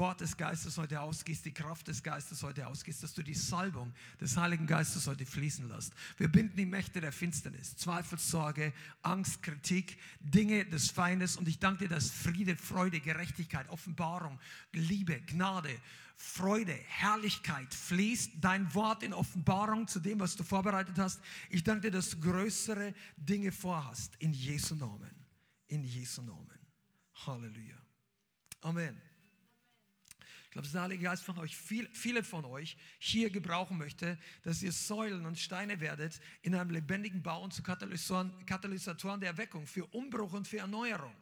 Wort des Geistes heute ausgießt, die Kraft des Geistes heute ausgießt, dass du die Salbung des Heiligen Geistes heute fließen lässt. Wir binden die Mächte der Finsternis, Zweifel, Sorge, Angst, Kritik, Dinge des Feindes und ich danke dir, dass Friede, Freude, Gerechtigkeit, Offenbarung, Liebe, Gnade, Freude, Herrlichkeit fließt. Dein Wort in Offenbarung zu dem, was du vorbereitet hast. Ich danke dir, dass du größere Dinge vorhast. In Jesu Namen. In Jesu Namen. Halleluja. Amen. Ich glaube, dass der Heilige Geist von euch, viel, viele von euch hier gebrauchen möchte, dass ihr Säulen und Steine werdet in einem lebendigen Bau und zu Katalysatoren, Katalysatoren der Erweckung für Umbruch und für Erneuerung.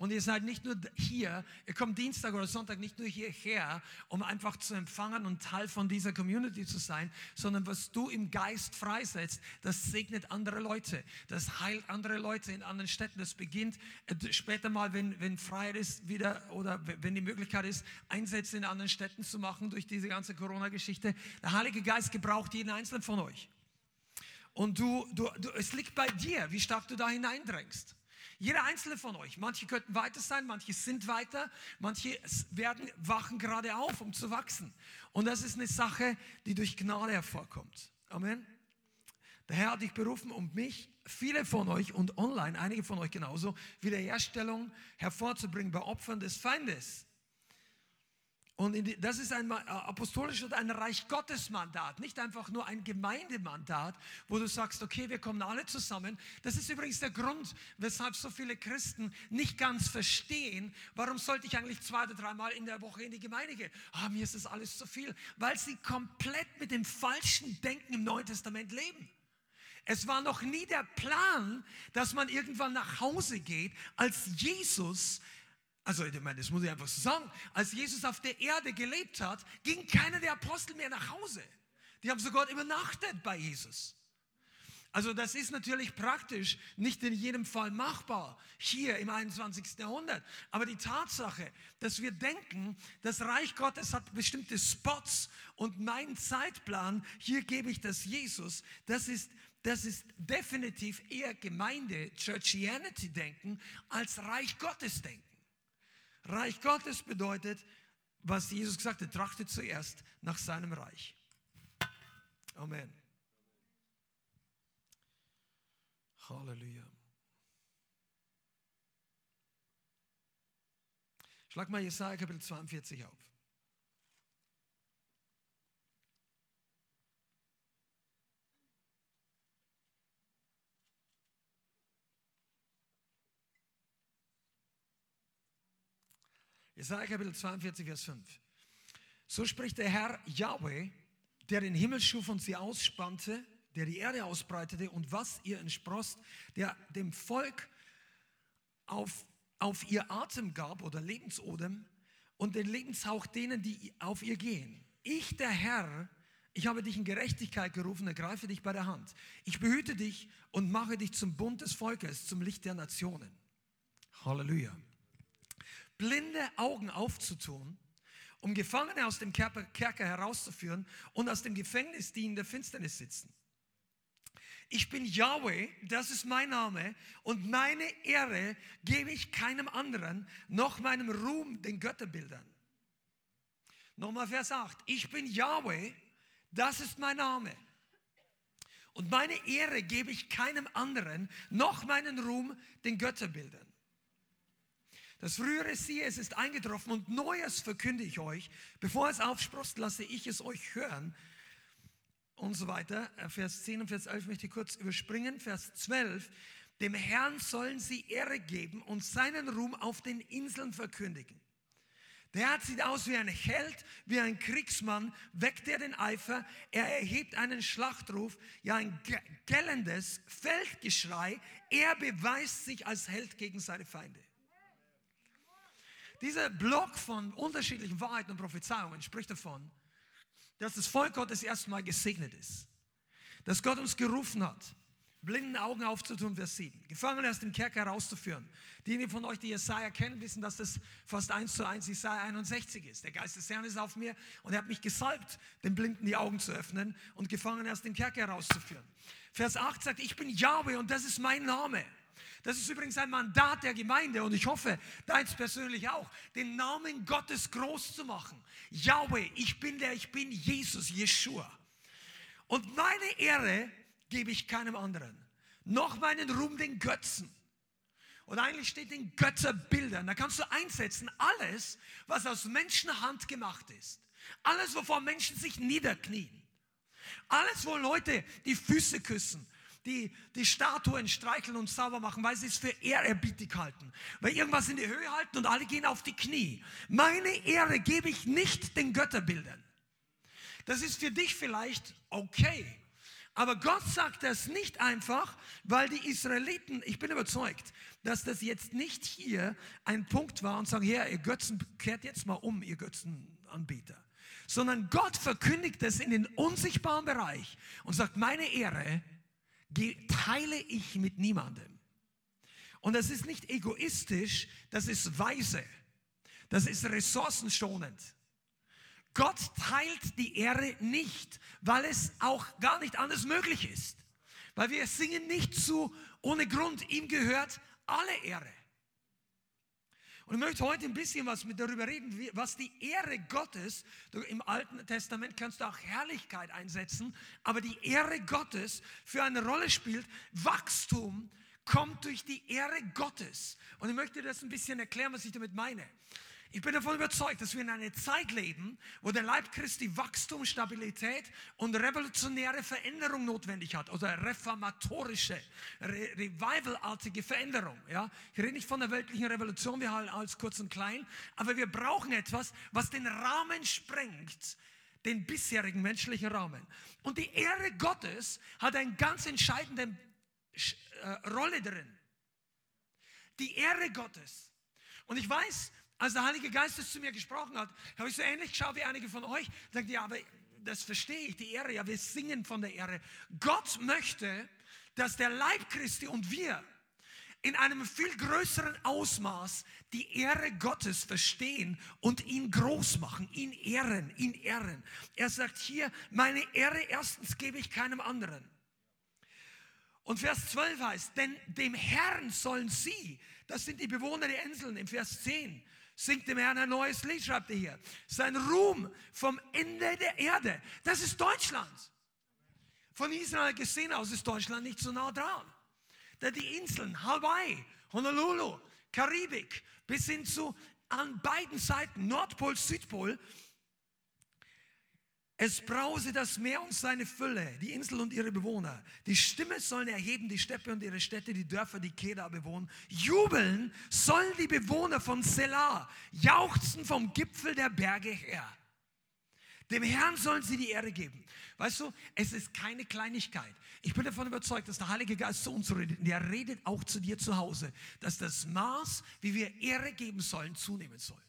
Und ihr seid nicht nur hier, ihr kommt Dienstag oder Sonntag nicht nur hierher, um einfach zu empfangen und Teil von dieser Community zu sein, sondern was du im Geist freisetzt, das segnet andere Leute, das heilt andere Leute in anderen Städten. Das beginnt äh, später mal, wenn, wenn Freiheit ist, wieder oder wenn die Möglichkeit ist, Einsätze in anderen Städten zu machen durch diese ganze Corona-Geschichte. Der Heilige Geist gebraucht jeden einzelnen von euch. Und du, du, du, es liegt bei dir, wie stark du da hineindrängst. Jeder einzelne von euch. Manche könnten weiter sein, manche sind weiter, manche werden, wachen gerade auf, um zu wachsen. Und das ist eine Sache, die durch Gnade hervorkommt. Amen. Der Herr hat dich berufen, um mich, viele von euch und online, einige von euch genauso, Wiederherstellung hervorzubringen bei Opfern des Feindes. Und die, das ist ein äh, apostolisches und ein Reich Gottes Mandat, nicht einfach nur ein Gemeindemandat, wo du sagst, okay, wir kommen alle zusammen. Das ist übrigens der Grund, weshalb so viele Christen nicht ganz verstehen, warum sollte ich eigentlich zwei oder dreimal in der Woche in die Gemeinde gehen? Ah, mir ist das alles zu viel, weil sie komplett mit dem falschen Denken im Neuen Testament leben. Es war noch nie der Plan, dass man irgendwann nach Hause geht, als Jesus also ich meine, das muss ich einfach so sagen. Als Jesus auf der Erde gelebt hat, ging keiner der Apostel mehr nach Hause. Die haben sogar übernachtet bei Jesus. Also das ist natürlich praktisch nicht in jedem Fall machbar hier im 21. Jahrhundert. Aber die Tatsache, dass wir denken, das Reich Gottes hat bestimmte Spots und mein Zeitplan, hier gebe ich das Jesus, das ist, das ist definitiv eher Gemeinde, Churchianity-Denken als Reich Gottes-Denken. Reich Gottes bedeutet, was Jesus gesagt hat, trachtet zuerst nach seinem Reich. Amen. Halleluja. Schlag mal Jesaja Kapitel 42 auf. Jesaja Kapitel 42, Vers 5. So spricht der Herr Yahweh, der den Himmel schuf und sie ausspannte, der die Erde ausbreitete und was ihr entsprost, der dem Volk auf, auf ihr Atem gab oder Lebensodem und den Lebenshauch denen, die auf ihr gehen. Ich, der Herr, ich habe dich in Gerechtigkeit gerufen, ergreife dich bei der Hand. Ich behüte dich und mache dich zum Bund des Volkes, zum Licht der Nationen. Halleluja blinde Augen aufzutun, um Gefangene aus dem Kerker herauszuführen und aus dem Gefängnis, die in der Finsternis sitzen. Ich bin Yahweh, das ist mein Name, und meine Ehre gebe ich keinem anderen, noch meinem Ruhm den Götterbildern. Nochmal Vers 8. Ich bin Yahweh, das ist mein Name. Und meine Ehre gebe ich keinem anderen, noch meinen Ruhm den Götterbildern. Das frühere siehe, es ist eingetroffen und Neues verkünde ich euch. Bevor es aufsprost, lasse ich es euch hören. Und so weiter. Äh, Vers 10 und Vers 11 möchte ich kurz überspringen. Vers 12. Dem Herrn sollen sie Ehre geben und seinen Ruhm auf den Inseln verkündigen. Der Herr sieht aus wie ein Held, wie ein Kriegsmann, weckt er den Eifer, er erhebt einen Schlachtruf, ja ein gellendes Feldgeschrei, er beweist sich als Held gegen seine Feinde. Dieser Block von unterschiedlichen Wahrheiten und Prophezeiungen spricht davon, dass das Volk Gottes erstmal gesegnet ist. Dass Gott uns gerufen hat blinden Augen aufzutun, Vers 7. Gefangene aus dem Kerker herauszuführen. Diejenigen von euch, die Jesaja kennen, wissen, dass das fast eins zu eins Jesaja 61 ist. Der Geist des Herrn ist auf mir und er hat mich gesalbt, den Blinden die Augen zu öffnen und Gefangene aus dem Kerker herauszuführen. Vers 8 sagt, ich bin Yahweh und das ist mein Name. Das ist übrigens ein Mandat der Gemeinde und ich hoffe, deins persönlich auch, den Namen Gottes groß zu machen. Yahweh, ich bin der, ich bin Jesus, Jeshua. Und meine Ehre gebe ich keinem anderen. Noch meinen Ruhm den Götzen. Und eigentlich steht in Götterbildern. Da kannst du einsetzen alles, was aus Menschenhand gemacht ist. Alles, wovor Menschen sich niederknien. Alles, wo Leute die Füße küssen, die, die Statuen streicheln und sauber machen, weil sie es für ehrerbietig halten. Weil irgendwas in die Höhe halten und alle gehen auf die Knie. Meine Ehre gebe ich nicht den Götterbildern. Das ist für dich vielleicht okay. Aber Gott sagt das nicht einfach, weil die Israeliten, ich bin überzeugt, dass das jetzt nicht hier ein Punkt war und sagen, Herr, ihr Götzen, kehrt jetzt mal um, ihr Götzenanbieter. Sondern Gott verkündigt es in den unsichtbaren Bereich und sagt, meine Ehre teile ich mit niemandem. Und das ist nicht egoistisch, das ist weise. Das ist ressourcenschonend. Gott teilt die Ehre nicht, weil es auch gar nicht anders möglich ist. Weil wir singen nicht zu ohne Grund, ihm gehört alle Ehre. Und ich möchte heute ein bisschen was mit darüber reden, was die Ehre Gottes, im Alten Testament kannst du auch Herrlichkeit einsetzen, aber die Ehre Gottes für eine Rolle spielt. Wachstum kommt durch die Ehre Gottes. Und ich möchte das ein bisschen erklären, was ich damit meine. Ich bin davon überzeugt, dass wir in einer Zeit leben, wo der Leib Christi Wachstum, Stabilität und revolutionäre Veränderung notwendig hat oder reformatorische, Re revivalartige Veränderung. Ja? Ich rede nicht von der weltlichen Revolution, wir halten alles kurz und klein, aber wir brauchen etwas, was den Rahmen sprengt, den bisherigen menschlichen Rahmen. Und die Ehre Gottes hat eine ganz entscheidende äh, Rolle drin. Die Ehre Gottes. Und ich weiß, als der Heilige Geist es zu mir gesprochen hat, habe ich so ähnlich geschaut wie einige von euch. Sagt ja, aber das verstehe ich, die Ehre, ja, wir singen von der Ehre. Gott möchte, dass der Leib Christi und wir in einem viel größeren Ausmaß die Ehre Gottes verstehen und ihn groß machen, ihn ehren, ihn ehren. Er sagt hier, meine Ehre erstens gebe ich keinem anderen. Und Vers 12 heißt, denn dem Herrn sollen sie, das sind die Bewohner der Inseln im Vers 10, Singt dem Herrn ein neues Lied, schreibt er hier. Sein Ruhm vom Ende der Erde. Das ist Deutschland. Von Israel gesehen aus ist Deutschland nicht so nah dran. Da die Inseln, Hawaii, Honolulu, Karibik, bis hin zu an beiden Seiten, Nordpol, Südpol, es brause das Meer und seine Fülle, die Insel und ihre Bewohner. Die Stimme sollen erheben, die Steppe und ihre Städte, die Dörfer, die Keda bewohnen. Jubeln sollen die Bewohner von Selah, jauchzen vom Gipfel der Berge her. Dem Herrn sollen sie die Ehre geben. Weißt du, es ist keine Kleinigkeit. Ich bin davon überzeugt, dass der Heilige Geist zu uns redet. Und er redet auch zu dir zu Hause, dass das Maß, wie wir Ehre geben sollen, zunehmen soll.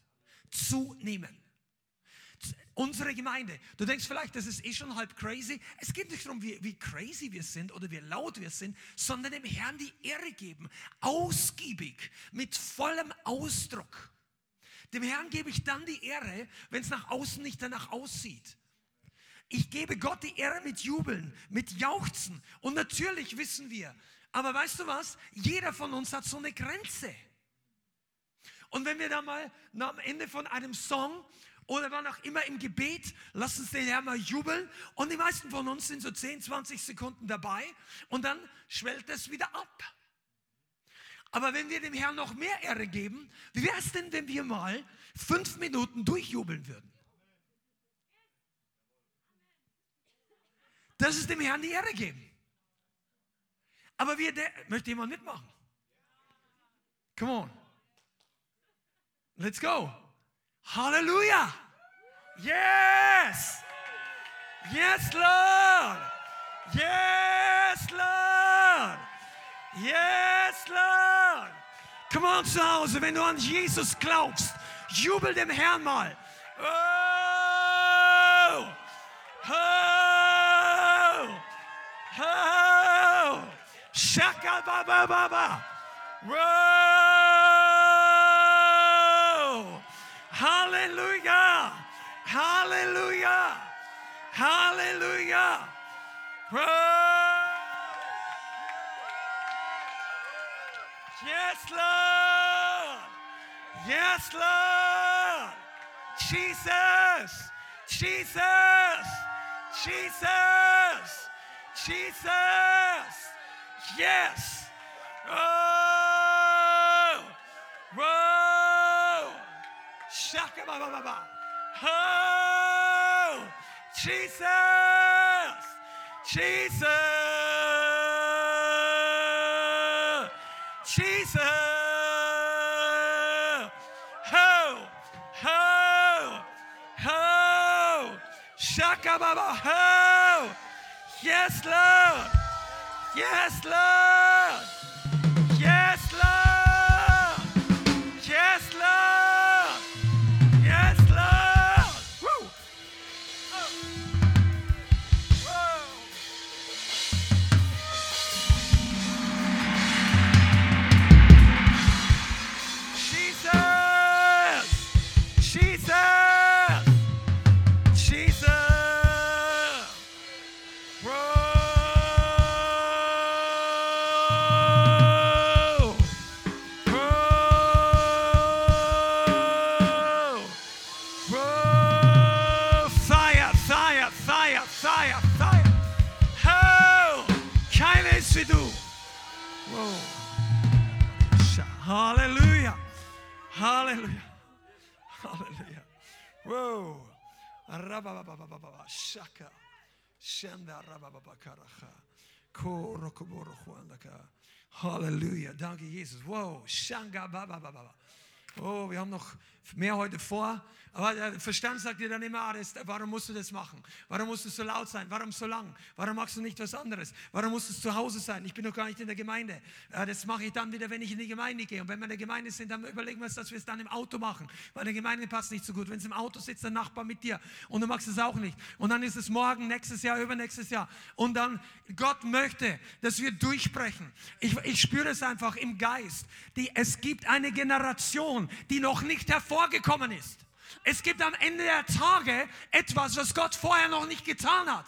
Zunehmen unsere Gemeinde. Du denkst vielleicht, das ist eh schon halb crazy. Es geht nicht darum, wie, wie crazy wir sind oder wie laut wir sind, sondern dem Herrn die Ehre geben. Ausgiebig, mit vollem Ausdruck. Dem Herrn gebe ich dann die Ehre, wenn es nach außen nicht danach aussieht. Ich gebe Gott die Ehre mit Jubeln, mit Jauchzen. Und natürlich wissen wir, aber weißt du was? Jeder von uns hat so eine Grenze. Und wenn wir da mal am Ende von einem Song oder wann auch immer im Gebet, lass uns den Herrn mal jubeln. Und die meisten von uns sind so 10, 20 Sekunden dabei und dann schwellt es wieder ab. Aber wenn wir dem Herrn noch mehr Ehre geben, wie wäre es denn, wenn wir mal fünf Minuten durchjubeln würden? Das ist dem Herrn die Ehre geben. Aber wir, der, möchte jemand mitmachen? Come on. Let's go. Halleluja. Yes. Yes, Lord. Yes, Lord. Yes, Lord. Komm on zu Hause, wenn du an Jesus glaubst, jubel dem Herrn mal. Oh. Oh. Oh. Shaka Baba Baba. Whoa! Hallelujah! Hallelujah! Hallelujah! Whoa! Yes, Lord! Yes, Lord! Jesus! Jesus! Jesus! Jesus! Yes! Oh! Whoa! Oh! Jesus! Jesus! Jesus! Oh, oh, oh. Ho! Ho! Ho! Shaka ba ba ho! Yes, Lord! Yes, Lord! Halleluja. Danke, Jesus. Wow. Oh, wir haben noch mehr heute vor. Aber der Verstand sagt dir dann immer, ah, warum musst du das machen? Warum musst du so laut sein? Warum so lang? Warum machst du nicht was anderes? Warum musst du zu Hause sein? Ich bin doch gar nicht in der Gemeinde. Das mache ich dann wieder, wenn ich in die Gemeinde gehe. Und wenn wir in der Gemeinde sind, dann überlegen wir uns, dass wir es dann im Auto machen. Weil in der Gemeinde passt nicht so gut. Wenn es im Auto sitzt, der Nachbar mit dir und du magst es auch nicht. Und dann ist es morgen, nächstes Jahr, übernächstes Jahr. Und dann, Gott möchte, dass wir durchbrechen. Ich, ich spüre es einfach im Geist. Die, es gibt eine Generation, die noch nicht hervorgekommen ist. Es gibt am Ende der Tage etwas, was Gott vorher noch nicht getan hat.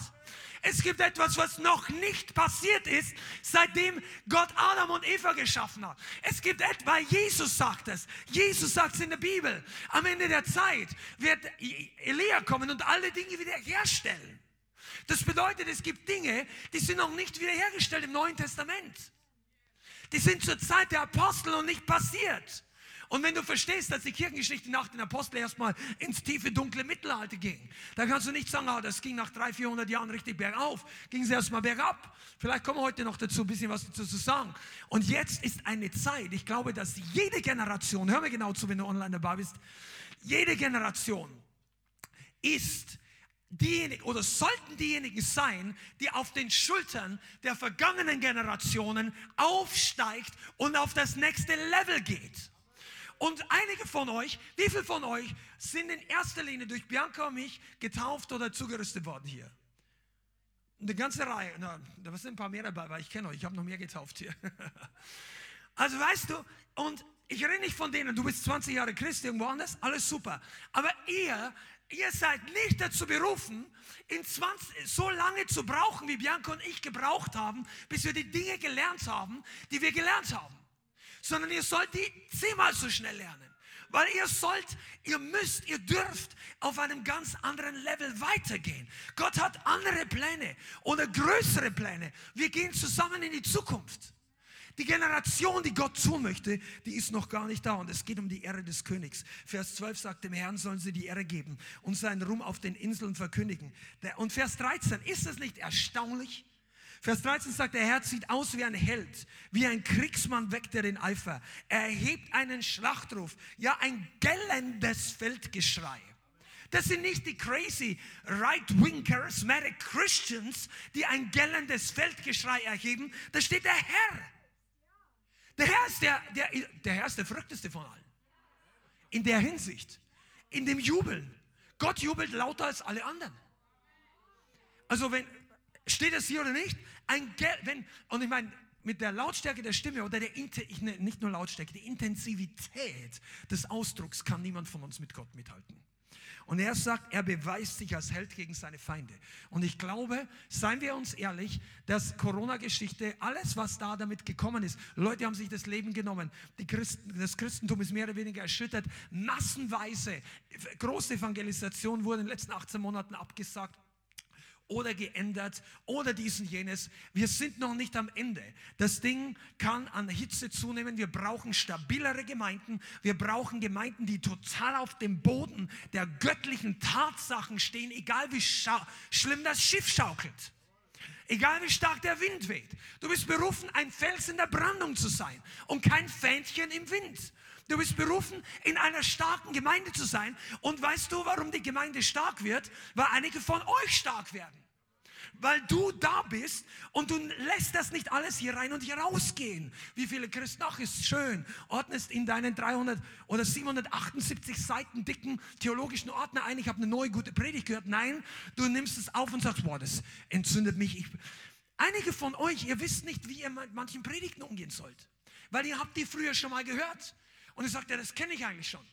Es gibt etwas, was noch nicht passiert ist, seitdem Gott Adam und Eva geschaffen hat. Es gibt etwas, Jesus sagt es. Jesus sagt es in der Bibel. Am Ende der Zeit wird Elia kommen und alle Dinge wiederherstellen. Das bedeutet, es gibt Dinge, die sind noch nicht wiederhergestellt im Neuen Testament. Die sind zur Zeit der Apostel noch nicht passiert. Und wenn du verstehst, dass die Kirchengeschichte nach den Aposteln erstmal ins tiefe, dunkle Mittelalter ging, dann kannst du nicht sagen, ah, das ging nach 300, 400 Jahren richtig bergauf, ging es erstmal bergab. Vielleicht kommen wir heute noch dazu, ein bisschen was dazu zu sagen. Und jetzt ist eine Zeit, ich glaube, dass jede Generation, hör mir genau zu, wenn du online dabei bist, jede Generation ist diejenigen oder sollten diejenigen sein, die auf den Schultern der vergangenen Generationen aufsteigt und auf das nächste Level geht. Und einige von euch, wie viele von euch sind in erster Linie durch Bianca und mich getauft oder zugerüstet worden hier? Eine ganze Reihe. Na, da sind ein paar mehr dabei, weil ich kenne euch. Ich habe noch mehr getauft hier. Also weißt du, und ich rede nicht von denen, du bist 20 Jahre Christ irgendwo anders, alles super. Aber ihr, ihr seid nicht dazu berufen, in 20, so lange zu brauchen, wie Bianca und ich gebraucht haben, bis wir die Dinge gelernt haben, die wir gelernt haben. Sondern ihr sollt die zehnmal so schnell lernen. Weil ihr sollt, ihr müsst, ihr dürft auf einem ganz anderen Level weitergehen. Gott hat andere Pläne oder größere Pläne. Wir gehen zusammen in die Zukunft. Die Generation, die Gott tun möchte, die ist noch gar nicht da. Und es geht um die Ehre des Königs. Vers 12 sagt, dem Herrn sollen sie die Ehre geben und seinen Ruhm auf den Inseln verkündigen. Und Vers 13, ist das nicht erstaunlich? Vers 13 sagt, der Herr sieht aus wie ein Held, wie ein Kriegsmann weckt er den Eifer. Er erhebt einen Schlachtruf, ja ein gellendes Feldgeschrei. Das sind nicht die crazy right-wing charismatic Christians, die ein gellendes Feldgeschrei erheben. Da steht der Herr. Der Herr ist der, der, der Herr ist der verrückteste von allen. In der Hinsicht. In dem Jubeln. Gott jubelt lauter als alle anderen. Also wenn, steht das hier oder nicht? Ein Gel wenn, und ich meine, mit der Lautstärke der Stimme oder der, ne, nicht nur Lautstärke, die Intensivität des Ausdrucks kann niemand von uns mit Gott mithalten. Und er sagt, er beweist sich als Held gegen seine Feinde. Und ich glaube, seien wir uns ehrlich, dass Corona-Geschichte, alles was da damit gekommen ist, Leute haben sich das Leben genommen, Christen, das Christentum ist mehr oder weniger erschüttert, massenweise, große Evangelisation wurde in den letzten 18 Monaten abgesagt oder geändert oder dies und jenes. Wir sind noch nicht am Ende. Das Ding kann an Hitze zunehmen. Wir brauchen stabilere Gemeinden. Wir brauchen Gemeinden, die total auf dem Boden der göttlichen Tatsachen stehen, egal wie schlimm das Schiff schaukelt. Egal wie stark der Wind weht. Du bist berufen, ein Fels in der Brandung zu sein und kein Fähnchen im Wind. Du bist berufen, in einer starken Gemeinde zu sein. Und weißt du, warum die Gemeinde stark wird? Weil einige von euch stark werden. Weil du da bist und du lässt das nicht alles hier rein und hier rausgehen. Wie viele Christen, ach, ist schön, ordnest in deinen 300 oder 778 Seiten dicken theologischen Ordner ein, ich habe eine neue gute Predigt gehört. Nein, du nimmst es auf und sagst, boah, das entzündet mich. Ich, einige von euch, ihr wisst nicht, wie ihr mit manchen Predigten umgehen sollt. Weil ihr habt die früher schon mal gehört. Und er sagt, ja, das kenne ich eigentlich schon.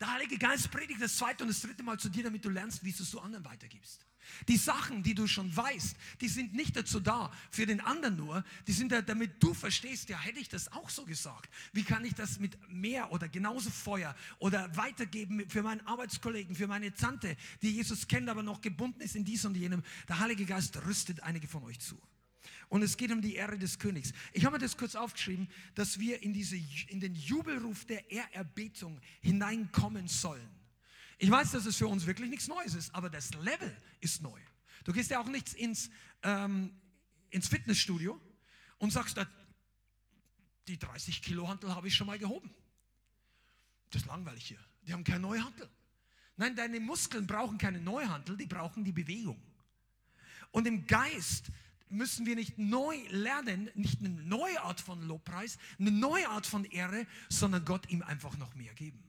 Der Heilige Geist predigt das zweite und das dritte Mal zu dir, damit du lernst, wie du es zu anderen weitergibst. Die Sachen, die du schon weißt, die sind nicht dazu da, für den anderen nur, die sind da, damit du verstehst, ja, hätte ich das auch so gesagt. Wie kann ich das mit mehr oder genauso Feuer oder weitergeben für meinen Arbeitskollegen, für meine Tante, die Jesus kennt, aber noch gebunden ist in dies und jenem. Der Heilige Geist rüstet einige von euch zu. Und es geht um die Ehre des Königs. Ich habe mir das kurz aufgeschrieben, dass wir in, diese, in den Jubelruf der Ehrerbietung hineinkommen sollen. Ich weiß, dass es für uns wirklich nichts Neues ist, aber das Level ist neu. Du gehst ja auch nicht ins, ähm, ins Fitnessstudio und sagst, die 30 Kilo Hantel habe ich schon mal gehoben. Das ist langweilig hier. Die haben keine neue Hantel. Nein, deine Muskeln brauchen keine neue Hantel, die brauchen die Bewegung. Und im Geist müssen wir nicht neu lernen, nicht eine neue Art von Lobpreis, eine neue Art von Ehre, sondern Gott ihm einfach noch mehr geben.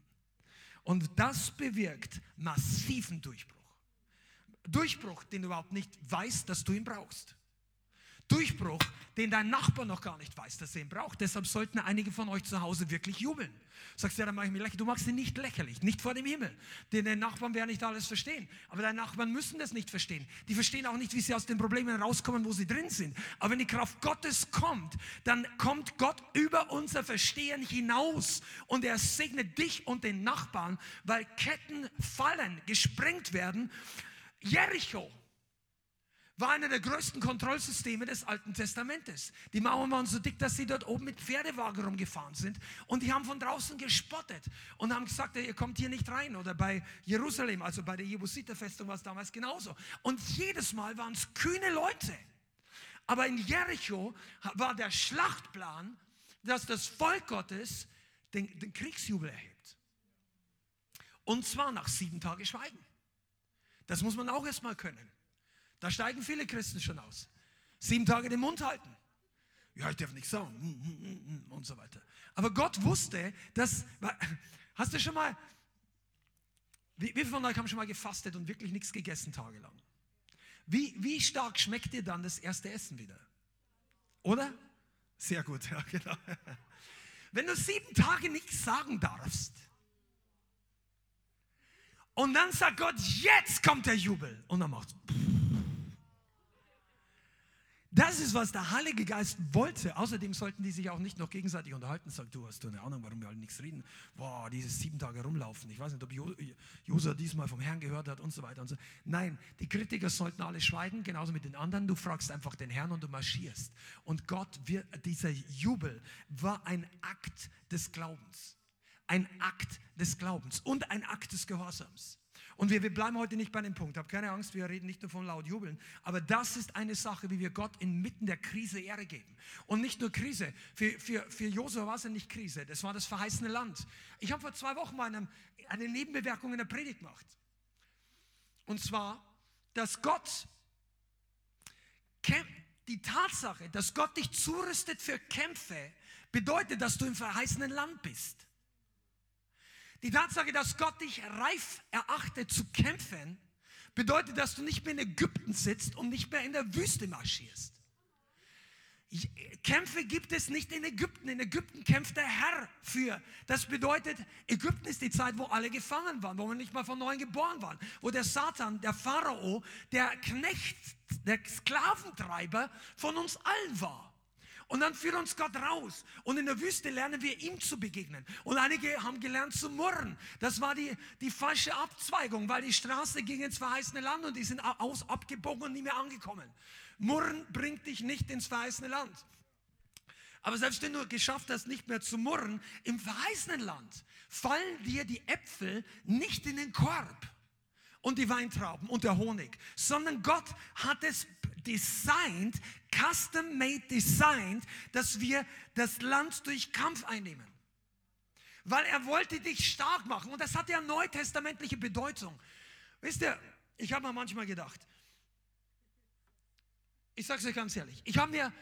Und das bewirkt massiven Durchbruch. Durchbruch, den du überhaupt nicht weißt, dass du ihn brauchst. Durchbruch, den dein Nachbar noch gar nicht weiß, dass er ihn braucht. Deshalb sollten einige von euch zu Hause wirklich jubeln. Sagst du, ja, dann mache ich mich lächerlich. Du machst ihn nicht lächerlich, nicht vor dem Himmel. Denn deine Nachbarn werden nicht alles verstehen. Aber deine Nachbarn müssen das nicht verstehen. Die verstehen auch nicht, wie sie aus den Problemen rauskommen, wo sie drin sind. Aber wenn die Kraft Gottes kommt, dann kommt Gott über unser Verstehen hinaus und er segnet dich und den Nachbarn, weil Ketten fallen, gesprengt werden. Jericho war einer der größten Kontrollsysteme des Alten Testamentes. Die Mauern waren so dick, dass sie dort oben mit Pferdewagen rumgefahren sind und die haben von draußen gespottet und haben gesagt, ihr kommt hier nicht rein. Oder bei Jerusalem, also bei der Jebusiterfestung war es damals genauso. Und jedes Mal waren es kühne Leute. Aber in Jericho war der Schlachtplan, dass das Volk Gottes den, den Kriegsjubel erhebt. Und zwar nach sieben Tagen Schweigen. Das muss man auch erstmal können. Da steigen viele Christen schon aus. Sieben Tage den Mund halten. Ja, ich darf nichts sagen. Hm, hm, hm, und so weiter. Aber Gott wusste, dass. Hast du schon mal. Wie, wie viele von euch haben schon mal gefastet und wirklich nichts gegessen tagelang? Wie, wie stark schmeckt dir dann das erste Essen wieder? Oder? Sehr gut, ja, genau. Wenn du sieben Tage nichts sagen darfst, und dann sagt Gott, jetzt kommt der Jubel. Und dann macht es. Das ist, was der Heilige Geist wollte. Außerdem sollten die sich auch nicht noch gegenseitig unterhalten. Sagt, du hast du eine Ahnung, warum wir alle nichts reden. Boah, dieses sieben Tage rumlaufen. Ich weiß nicht, ob Josua diesmal vom Herrn gehört hat und so weiter und so. Nein, die Kritiker sollten alle schweigen, genauso mit den anderen. Du fragst einfach den Herrn und du marschierst. Und Gott, wird, dieser Jubel war ein Akt des Glaubens. Ein Akt des Glaubens und ein Akt des Gehorsams. Und wir, wir bleiben heute nicht bei dem Punkt. Hab keine Angst, wir reden nicht nur von laut jubeln. Aber das ist eine Sache, wie wir Gott inmitten der Krise Ehre geben. Und nicht nur Krise. Für, für, für Josua war es ja nicht Krise. Das war das verheißene Land. Ich habe vor zwei Wochen mal eine, eine Nebenbewerkung in der Predigt gemacht. Und zwar, dass Gott die Tatsache, dass Gott dich zurüstet für Kämpfe, bedeutet, dass du im verheißenen Land bist. Die Tatsache, dass Gott dich reif erachtet zu kämpfen, bedeutet, dass du nicht mehr in Ägypten sitzt und nicht mehr in der Wüste marschierst. Kämpfe gibt es nicht in Ägypten. In Ägypten kämpft der Herr für. Das bedeutet, Ägypten ist die Zeit, wo alle gefangen waren, wo wir nicht mal von neuem geboren waren, wo der Satan, der Pharao, der Knecht, der Sklaventreiber von uns allen war. Und dann führt uns Gott raus. Und in der Wüste lernen wir ihm zu begegnen. Und einige haben gelernt zu murren. Das war die, die falsche Abzweigung, weil die Straße ging ins verheißene Land und die sind aus, abgebogen und nie mehr angekommen. Murren bringt dich nicht ins verheißene Land. Aber selbst wenn du geschafft hast, nicht mehr zu murren, im verheißenen Land fallen dir die Äpfel nicht in den Korb und die Weintrauben und der Honig, sondern Gott hat es designed, custom made designed, dass wir das Land durch Kampf einnehmen. Weil er wollte dich stark machen und das hat ja neutestamentliche Bedeutung. Wisst ihr, ich habe mir manchmal gedacht, ich sage es euch ganz ehrlich, ich habe mir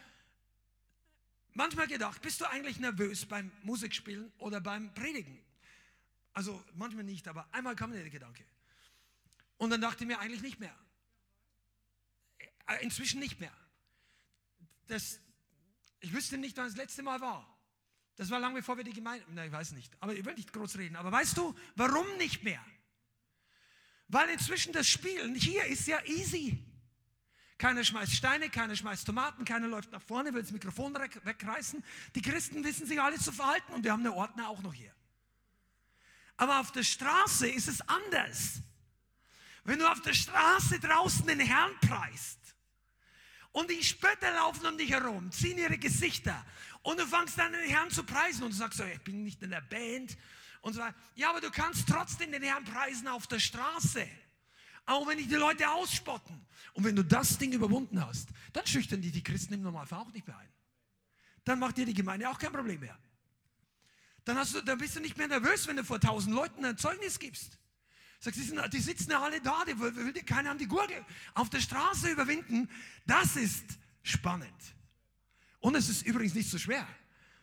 manchmal gedacht, bist du eigentlich nervös beim Musikspielen oder beim Predigen? Also manchmal nicht, aber einmal kam mir der Gedanke. Und dann dachte ich mir eigentlich nicht mehr. Äh, inzwischen nicht mehr. Das, ich wüsste nicht, wann das letzte Mal war. Das war lange bevor wir die Gemeinde, nein, ich weiß nicht, aber ich will nicht groß reden. Aber weißt du, warum nicht mehr? Weil inzwischen das Spielen hier ist ja easy. Keiner schmeißt Steine, keiner schmeißt Tomaten, keiner läuft nach vorne, will das Mikrofon wegreißen. Die Christen wissen sich alle zu verhalten und wir haben eine Ordner auch noch hier. Aber auf der Straße ist es anders. Wenn du auf der Straße draußen den Herrn preist und die Spötter laufen um dich herum, ziehen ihre Gesichter und du fängst an den Herrn zu preisen und du sagst ich bin nicht in der Band und so weiter. Ja, aber du kannst trotzdem den Herrn preisen auf der Straße. Auch wenn dich die Leute ausspotten. Und wenn du das Ding überwunden hast, dann schüchtern die die Christen im Normalfall auch nicht mehr ein. Dann macht dir die Gemeinde auch kein Problem mehr. Dann, hast du, dann bist du nicht mehr nervös, wenn du vor tausend Leuten ein Zeugnis gibst. Sagst, die, sind, die sitzen ja alle da, die will dir keiner an die Gurgel auf der Straße überwinden. Das ist spannend. Und es ist übrigens nicht so schwer.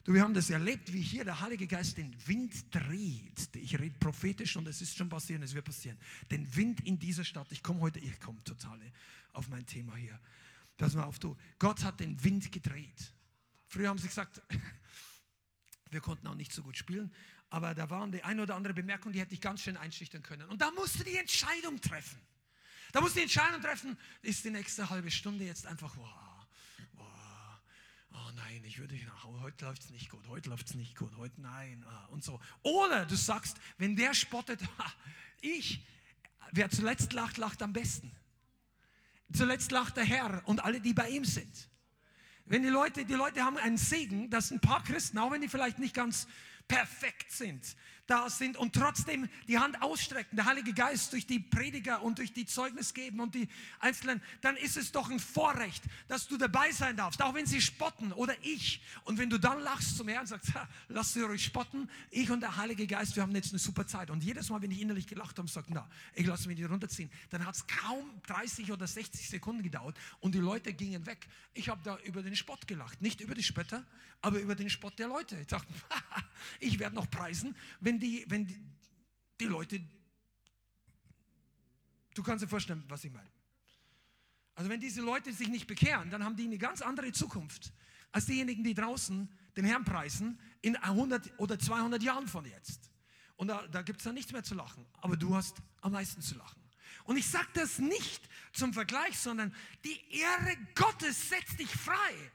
Du, wir haben das erlebt, wie hier der Heilige Geist den Wind dreht. Ich rede prophetisch und es ist schon passiert, es wird passieren. Den Wind in dieser Stadt. Ich komme heute, ich komme total auf mein Thema hier. Pass mal auf, du. Gott hat den Wind gedreht. Früher haben sie gesagt, wir konnten auch nicht so gut spielen, aber da waren die eine oder andere Bemerkung, die hätte ich ganz schön einschüchtern können. Und da musste die Entscheidung treffen. Da musste die Entscheidung treffen, ist die nächste halbe Stunde jetzt einfach, wow, wow, oh nein, ich würde, heute läuft es nicht gut, heute läuft es nicht gut, heute nein, ah, und so. Oder du sagst, wenn der spottet, ich, wer zuletzt lacht, lacht am besten. Zuletzt lacht der Herr und alle, die bei ihm sind. Wenn die Leute, die Leute haben einen Segen, dass ein paar Christen, auch wenn die vielleicht nicht ganz perfekt sind, da sind und trotzdem die Hand ausstrecken, der Heilige Geist durch die Prediger und durch die Zeugnis geben und die Einzelnen, dann ist es doch ein Vorrecht, dass du dabei sein darfst, auch wenn sie spotten oder ich. Und wenn du dann lachst zum Herrn und sagst, lass sie ruhig spotten, ich und der Heilige Geist, wir haben jetzt eine super Zeit. Und jedes Mal, wenn ich innerlich gelacht habe, sagt, na, ich lasse mich nicht runterziehen, dann hat es kaum 30 oder 60 Sekunden gedauert und die Leute gingen weg. Ich habe da über den Spott gelacht, nicht über die Spötter, aber über den Spott der Leute. Ich dachte, ich werde noch preisen, wenn die, wenn die, die Leute, du kannst dir vorstellen, was ich meine. Also wenn diese Leute sich nicht bekehren, dann haben die eine ganz andere Zukunft als diejenigen, die draußen den Herrn preisen in 100 oder 200 Jahren von jetzt. Und da, da gibt es dann nichts mehr zu lachen. Aber du hast am meisten zu lachen. Und ich sage das nicht zum Vergleich, sondern die Ehre Gottes setzt dich frei.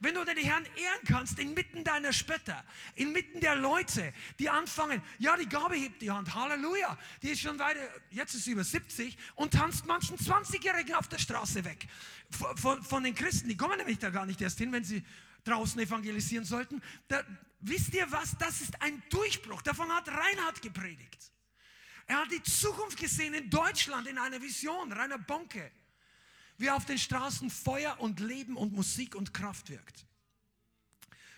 Wenn du den Herrn ehren kannst, inmitten deiner Spötter, inmitten der Leute, die anfangen, ja, die Gabe hebt die Hand, Halleluja, die ist schon weiter, jetzt ist sie über 70 und tanzt manchen 20-Jährigen auf der Straße weg. Von, von, von, den Christen, die kommen nämlich da gar nicht erst hin, wenn sie draußen evangelisieren sollten. Da, wisst ihr was? Das ist ein Durchbruch. Davon hat Reinhard gepredigt. Er hat die Zukunft gesehen in Deutschland in einer Vision, Rainer Bonke wie auf den Straßen Feuer und Leben und Musik und Kraft wirkt.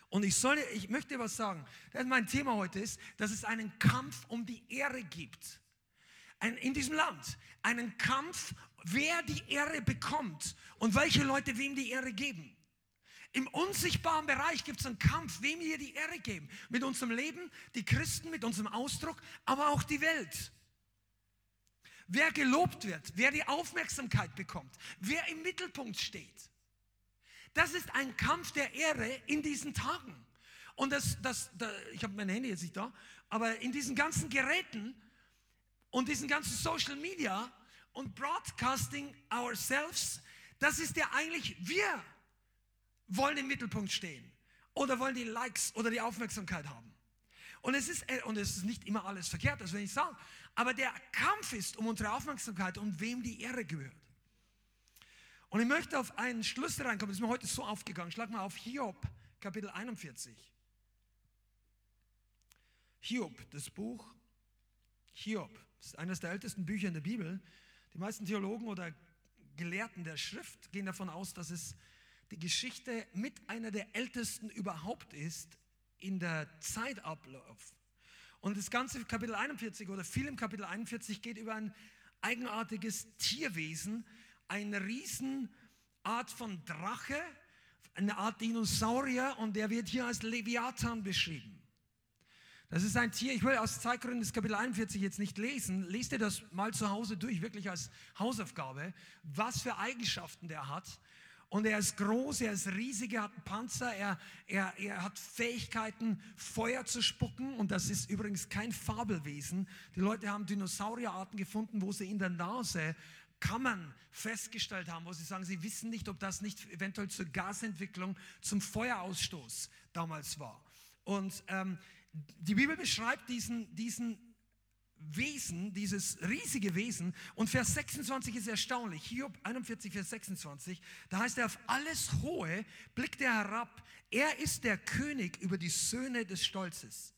Und ich, soll, ich möchte was sagen. Mein Thema heute ist, dass es einen Kampf um die Ehre gibt. Ein, in diesem Land. Einen Kampf, wer die Ehre bekommt und welche Leute wem die Ehre geben. Im unsichtbaren Bereich gibt es einen Kampf, wem wir die Ehre geben. Mit unserem Leben, die Christen, mit unserem Ausdruck, aber auch die Welt wer gelobt wird, wer die Aufmerksamkeit bekommt, wer im Mittelpunkt steht. Das ist ein Kampf der Ehre in diesen Tagen. Und das, das, das ich habe mein Handy jetzt nicht da, aber in diesen ganzen Geräten und diesen ganzen Social Media und Broadcasting ourselves, das ist ja eigentlich, wir wollen im Mittelpunkt stehen oder wollen die Likes oder die Aufmerksamkeit haben. Und es ist, äh, und es ist nicht immer alles verkehrt, das will ich sagen, aber der Kampf ist um unsere Aufmerksamkeit und wem die Ehre gehört. Und ich möchte auf einen Schluss reinkommen, das ist mir heute so aufgegangen. Schlag mal auf Hiob, Kapitel 41. Hiob, das Buch Hiob, das ist eines der ältesten Bücher in der Bibel. Die meisten Theologen oder Gelehrten der Schrift gehen davon aus, dass es die Geschichte mit einer der ältesten überhaupt ist in der Zeitablauf. Und das ganze Kapitel 41 oder viel im Kapitel 41 geht über ein eigenartiges Tierwesen, eine Riesenart von Drache, eine Art Dinosaurier und der wird hier als Leviathan beschrieben. Das ist ein Tier, ich will aus Zeitgründen das Kapitel 41 jetzt nicht lesen. Lest ihr das mal zu Hause durch, wirklich als Hausaufgabe, was für Eigenschaften der hat. Und er ist groß, er ist riesig, er hat einen Panzer, er, er, er hat Fähigkeiten, Feuer zu spucken. Und das ist übrigens kein Fabelwesen. Die Leute haben Dinosaurierarten gefunden, wo sie in der Nase Kammern festgestellt haben, wo sie sagen, sie wissen nicht, ob das nicht eventuell zur Gasentwicklung, zum Feuerausstoß damals war. Und ähm, die Bibel beschreibt diesen, diesen Wesen, dieses riesige Wesen. Und Vers 26 ist erstaunlich. Hiob 41, Vers 26. Da heißt er, auf alles Hohe blickt er herab. Er ist der König über die Söhne des Stolzes.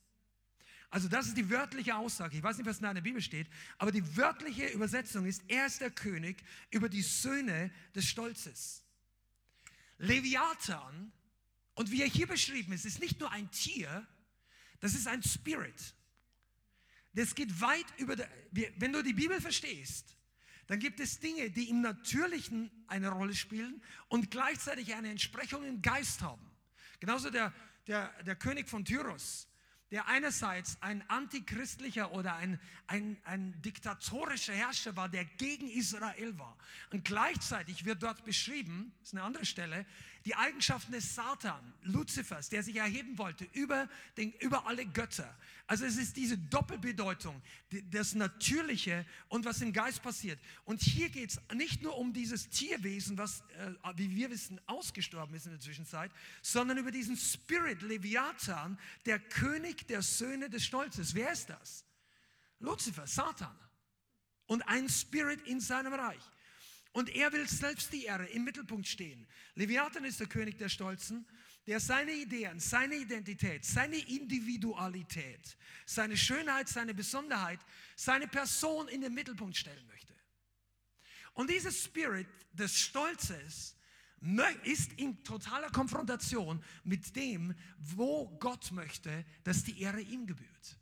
Also das ist die wörtliche Aussage. Ich weiß nicht, was in der Bibel steht, aber die wörtliche Übersetzung ist, er ist der König über die Söhne des Stolzes. Leviathan, und wie er hier beschrieben ist, ist nicht nur ein Tier, das ist ein Spirit. Das geht weit über, der, wenn du die Bibel verstehst, dann gibt es Dinge, die im Natürlichen eine Rolle spielen und gleichzeitig eine Entsprechung im Geist haben. Genauso der, der, der König von Tyros, der einerseits ein antichristlicher oder ein, ein, ein diktatorischer Herrscher war, der gegen Israel war. Und gleichzeitig wird dort beschrieben, das ist eine andere Stelle, die Eigenschaften des Satan, Luzifers, der sich erheben wollte über, den, über alle Götter. Also es ist diese Doppelbedeutung, das Natürliche und was im Geist passiert. Und hier geht es nicht nur um dieses Tierwesen, was, äh, wie wir wissen, ausgestorben ist in der Zwischenzeit, sondern über diesen Spirit, Leviathan, der König der Söhne des Stolzes. Wer ist das? Luzifer, Satan. Und ein Spirit in seinem Reich. Und er will selbst die Ehre im Mittelpunkt stehen. Leviathan ist der König der Stolzen, der seine Ideen, seine Identität, seine Individualität, seine Schönheit, seine Besonderheit, seine Person in den Mittelpunkt stellen möchte. Und dieser Spirit des Stolzes ist in totaler Konfrontation mit dem, wo Gott möchte, dass die Ehre ihm gebührt.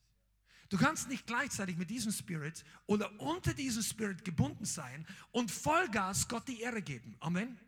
Du kannst nicht gleichzeitig mit diesem Spirit oder unter diesem Spirit gebunden sein und Vollgas Gott die Ehre geben. Amen.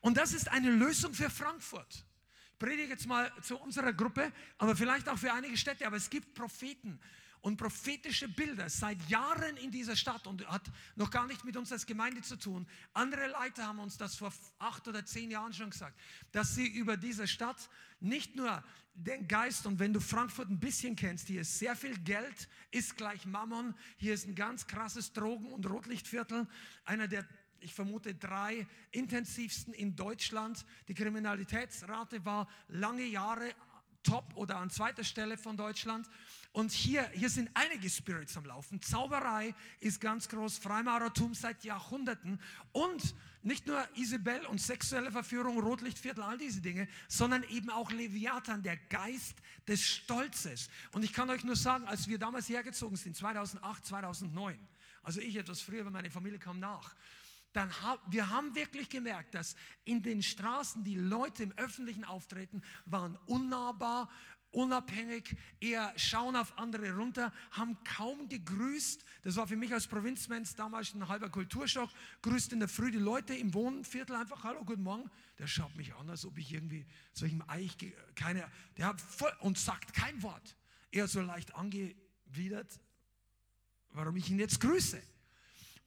Und das ist eine Lösung für Frankfurt. Ich predige jetzt mal zu unserer Gruppe, aber vielleicht auch für einige Städte. Aber es gibt Propheten und prophetische Bilder seit Jahren in dieser Stadt und hat noch gar nicht mit uns als Gemeinde zu tun. Andere Leiter haben uns das vor acht oder zehn Jahren schon gesagt, dass sie über diese Stadt nicht nur den Geist und wenn du Frankfurt ein bisschen kennst, hier ist sehr viel Geld, ist gleich Mammon, hier ist ein ganz krasses Drogen- und Rotlichtviertel, einer der ich vermute, drei intensivsten in Deutschland. Die Kriminalitätsrate war lange Jahre top oder an zweiter Stelle von Deutschland. Und hier, hier sind einige Spirits am Laufen. Zauberei ist ganz groß, Freimaurertum seit Jahrhunderten und nicht nur Isabel und sexuelle Verführung, Rotlichtviertel, all diese Dinge, sondern eben auch Leviathan, der Geist des Stolzes. Und ich kann euch nur sagen, als wir damals hergezogen sind, 2008, 2009, also ich etwas früher, weil meine Familie kam nach, dann ha wir haben wirklich gemerkt, dass in den Straßen die Leute im öffentlichen Auftreten waren unnahbar, unabhängig, eher schauen auf andere runter, haben kaum gegrüßt. Das war für mich als Provinzmensch damals ein halber Kulturschock. Grüßt in der Früh die Leute im Wohnviertel einfach, hallo, guten Morgen. Der schaut mich an, als ob ich irgendwie solchem Eich, keine, der hat voll, und sagt kein Wort. Er so leicht angewidert, warum ich ihn jetzt grüße.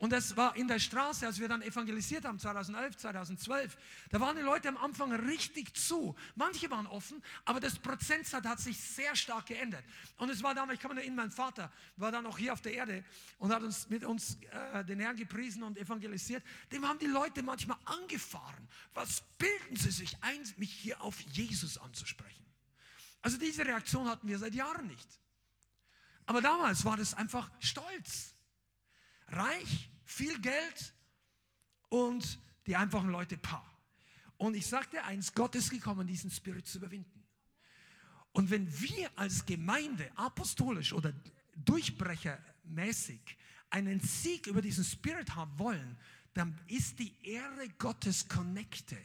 Und das war in der Straße, als wir dann evangelisiert haben, 2011, 2012. Da waren die Leute am Anfang richtig zu. Manche waren offen, aber das Prozentsatz hat sich sehr stark geändert. Und es war damals, ich kann mich erinnern, mein Vater war dann auch hier auf der Erde und hat uns mit uns äh, den Herrn gepriesen und evangelisiert. Dem haben die Leute manchmal angefahren. Was bilden sie sich ein, mich hier auf Jesus anzusprechen? Also diese Reaktion hatten wir seit Jahren nicht. Aber damals war das einfach Stolz. Reich, viel Geld und die einfachen Leute paar. Und ich sagte eins, Gott ist gekommen, diesen Spirit zu überwinden. Und wenn wir als Gemeinde apostolisch oder durchbrechermäßig einen Sieg über diesen Spirit haben wollen, dann ist die Ehre Gottes connected.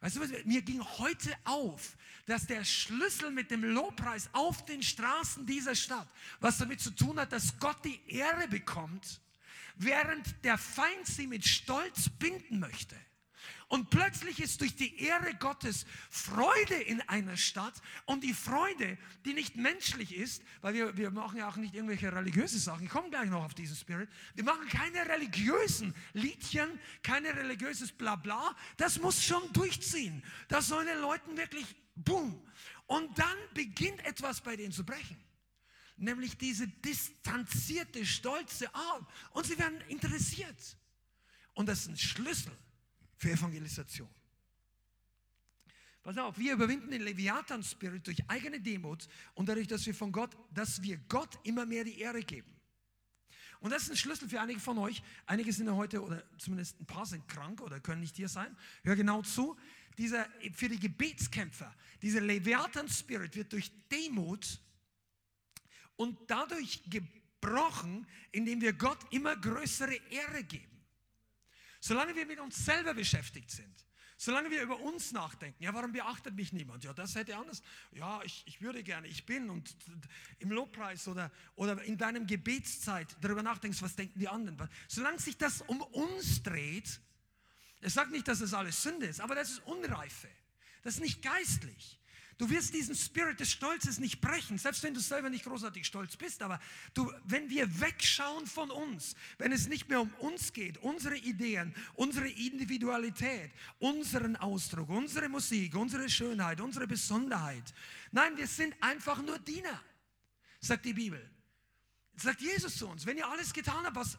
Weißt du mir ging heute auf, dass der Schlüssel mit dem Lobpreis auf den Straßen dieser Stadt, was damit zu tun hat, dass Gott die Ehre bekommt, während der Feind sie mit Stolz binden möchte. Und plötzlich ist durch die Ehre Gottes Freude in einer Stadt und die Freude, die nicht menschlich ist, weil wir, wir machen ja auch nicht irgendwelche religiöse Sachen, ich komme gleich noch auf diesen Spirit, wir machen keine religiösen Liedchen, keine religiöses Blabla, das muss schon durchziehen. Das soll den Leuten wirklich, boom. Und dann beginnt etwas bei denen zu brechen nämlich diese distanzierte, stolze Art. Und sie werden interessiert. Und das ist ein Schlüssel für Evangelisation. Pass auf, wir überwinden den Leviathan-Spirit durch eigene Demut und dadurch, dass wir von Gott, dass wir Gott immer mehr die Ehre geben. Und das ist ein Schlüssel für einige von euch. Einige sind ja heute, oder zumindest ein paar sind krank oder können nicht hier sein. Hör genau zu. Dieser, für die Gebetskämpfer, dieser Leviathan-Spirit wird durch Demut und dadurch gebrochen, indem wir Gott immer größere Ehre geben. Solange wir mit uns selber beschäftigt sind, solange wir über uns nachdenken, ja, warum beachtet mich niemand? Ja, das hätte anders. Ja, ich, ich würde gerne, ich bin und im Lobpreis oder, oder in deinem Gebetszeit darüber nachdenkst, was denken die anderen. Solange sich das um uns dreht, es sagt nicht, dass das alles Sünde ist, aber das ist Unreife. Das ist nicht geistlich. Du wirst diesen Spirit des Stolzes nicht brechen, selbst wenn du selber nicht großartig stolz bist. Aber du, wenn wir wegschauen von uns, wenn es nicht mehr um uns geht, unsere Ideen, unsere Individualität, unseren Ausdruck, unsere Musik, unsere Schönheit, unsere Besonderheit. Nein, wir sind einfach nur Diener, sagt die Bibel. Sagt Jesus zu uns, wenn ihr alles getan habt, was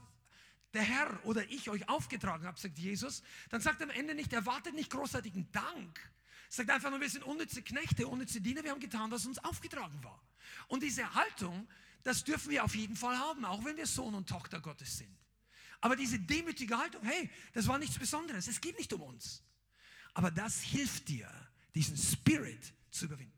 der Herr oder ich euch aufgetragen habe, sagt Jesus, dann sagt am Ende nicht, erwartet nicht großartigen Dank, Sagt einfach nur, wir sind unnütze Knechte, unnütze Diener, wir haben getan, was uns aufgetragen war. Und diese Haltung, das dürfen wir auf jeden Fall haben, auch wenn wir Sohn und Tochter Gottes sind. Aber diese demütige Haltung, hey, das war nichts Besonderes, es geht nicht um uns. Aber das hilft dir, diesen Spirit zu überwinden.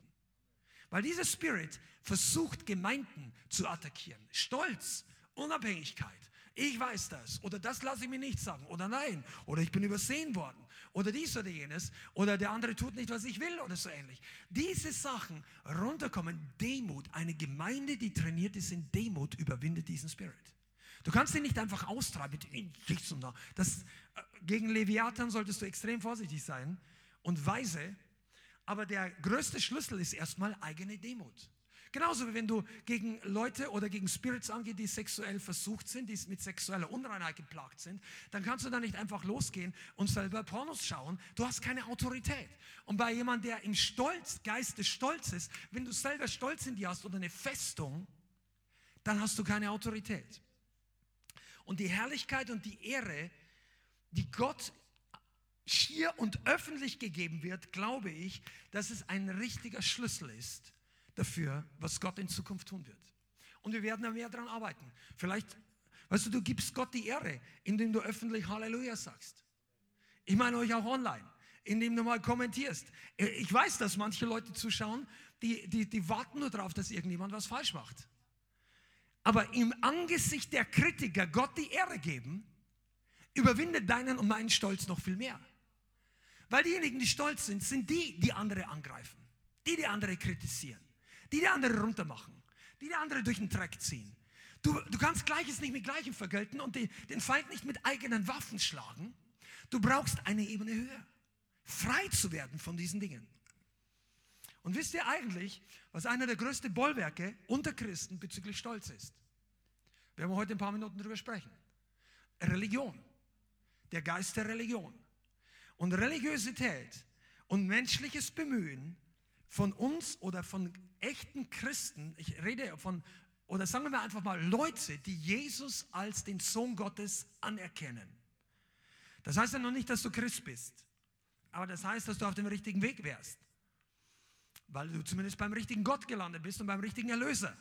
Weil dieser Spirit versucht, Gemeinden zu attackieren. Stolz, Unabhängigkeit. Ich weiß das. Oder das lasse ich mir nicht sagen. Oder nein. Oder ich bin übersehen worden oder dies oder jenes oder der andere tut nicht, was ich will oder so ähnlich. Diese Sachen runterkommen, Demut. Eine Gemeinde, die trainiert ist in Demut, überwindet diesen Spirit. Du kannst ihn nicht einfach austreiben Das, äh, gegen Leviathan solltest du extrem vorsichtig sein und weise. Aber der größte Schlüssel ist erstmal eigene Demut. Genauso wie wenn du gegen Leute oder gegen Spirits angehst, die sexuell versucht sind, die mit sexueller Unreinheit geplagt sind, dann kannst du da nicht einfach losgehen und selber Pornos schauen. Du hast keine Autorität. Und bei jemandem, der im Stolz, Geist des Stolzes, wenn du selber Stolz in dir hast oder eine Festung, dann hast du keine Autorität. Und die Herrlichkeit und die Ehre, die Gott schier und öffentlich gegeben wird, glaube ich, dass es ein richtiger Schlüssel ist dafür, was Gott in Zukunft tun wird. Und wir werden da mehr daran arbeiten. Vielleicht, weißt du, du gibst Gott die Ehre, indem du öffentlich Halleluja sagst. Ich meine euch auch online, indem du mal kommentierst. Ich weiß, dass manche Leute zuschauen, die, die, die warten nur darauf, dass irgendjemand was falsch macht. Aber im Angesicht der Kritiker Gott die Ehre geben, überwindet deinen und meinen Stolz noch viel mehr. Weil diejenigen, die stolz sind, sind die, die andere angreifen, die, die andere kritisieren die der andere runtermachen, die der andere durch den Dreck ziehen. Du, du kannst Gleiches nicht mit Gleichem vergelten und die, den Feind nicht mit eigenen Waffen schlagen. Du brauchst eine Ebene höher, frei zu werden von diesen Dingen. Und wisst ihr eigentlich, was einer der größten Bollwerke unter Christen bezüglich Stolz ist? Wir werden heute ein paar Minuten darüber sprechen. Religion. Der Geist der Religion. Und Religiosität und menschliches Bemühen von uns oder von echten Christen, ich rede von, oder sagen wir einfach mal Leute, die Jesus als den Sohn Gottes anerkennen. Das heißt ja noch nicht, dass du Christ bist, aber das heißt, dass du auf dem richtigen Weg wärst, weil du zumindest beim richtigen Gott gelandet bist und beim richtigen Erlöser.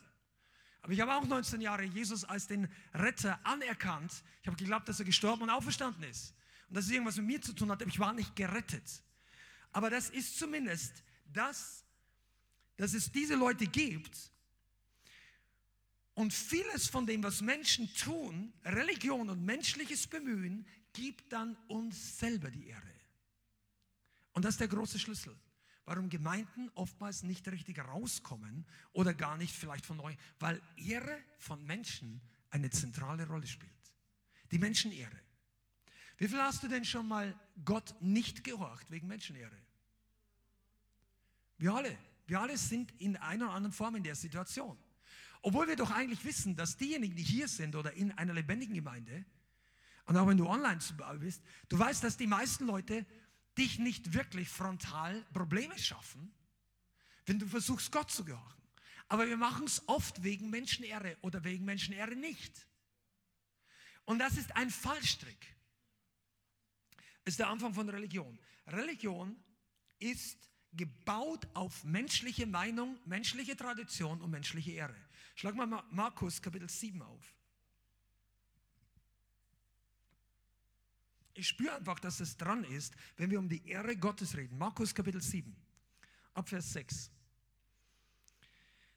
Aber ich habe auch 19 Jahre Jesus als den Retter anerkannt. Ich habe geglaubt, dass er gestorben und auferstanden ist. Und dass es irgendwas mit mir zu tun hat, aber ich war nicht gerettet. Aber das ist zumindest das, dass es diese Leute gibt. Und vieles von dem, was Menschen tun, Religion und menschliches Bemühen, gibt dann uns selber die Ehre. Und das ist der große Schlüssel warum Gemeinden oftmals nicht richtig rauskommen oder gar nicht vielleicht von neu, weil Ehre von Menschen eine zentrale Rolle spielt. Die Menschenehre. Wie viel hast du denn schon mal Gott nicht gehorcht wegen Menschenehre? Wir alle. Wir alle sind in einer oder anderen Form in der Situation. Obwohl wir doch eigentlich wissen, dass diejenigen, die hier sind oder in einer lebendigen Gemeinde, und auch wenn du online bist, du weißt, dass die meisten Leute dich nicht wirklich frontal Probleme schaffen, wenn du versuchst, Gott zu gehorchen. Aber wir machen es oft wegen Menschenehre oder wegen Menschenehre nicht. Und das ist ein Fallstrick. Das ist der Anfang von Religion. Religion ist gebaut auf menschliche Meinung, menschliche Tradition und menschliche Ehre. Schlag mal Markus Kapitel 7 auf. Ich spüre einfach, dass es dran ist, wenn wir um die Ehre Gottes reden. Markus Kapitel 7, Abvers 6.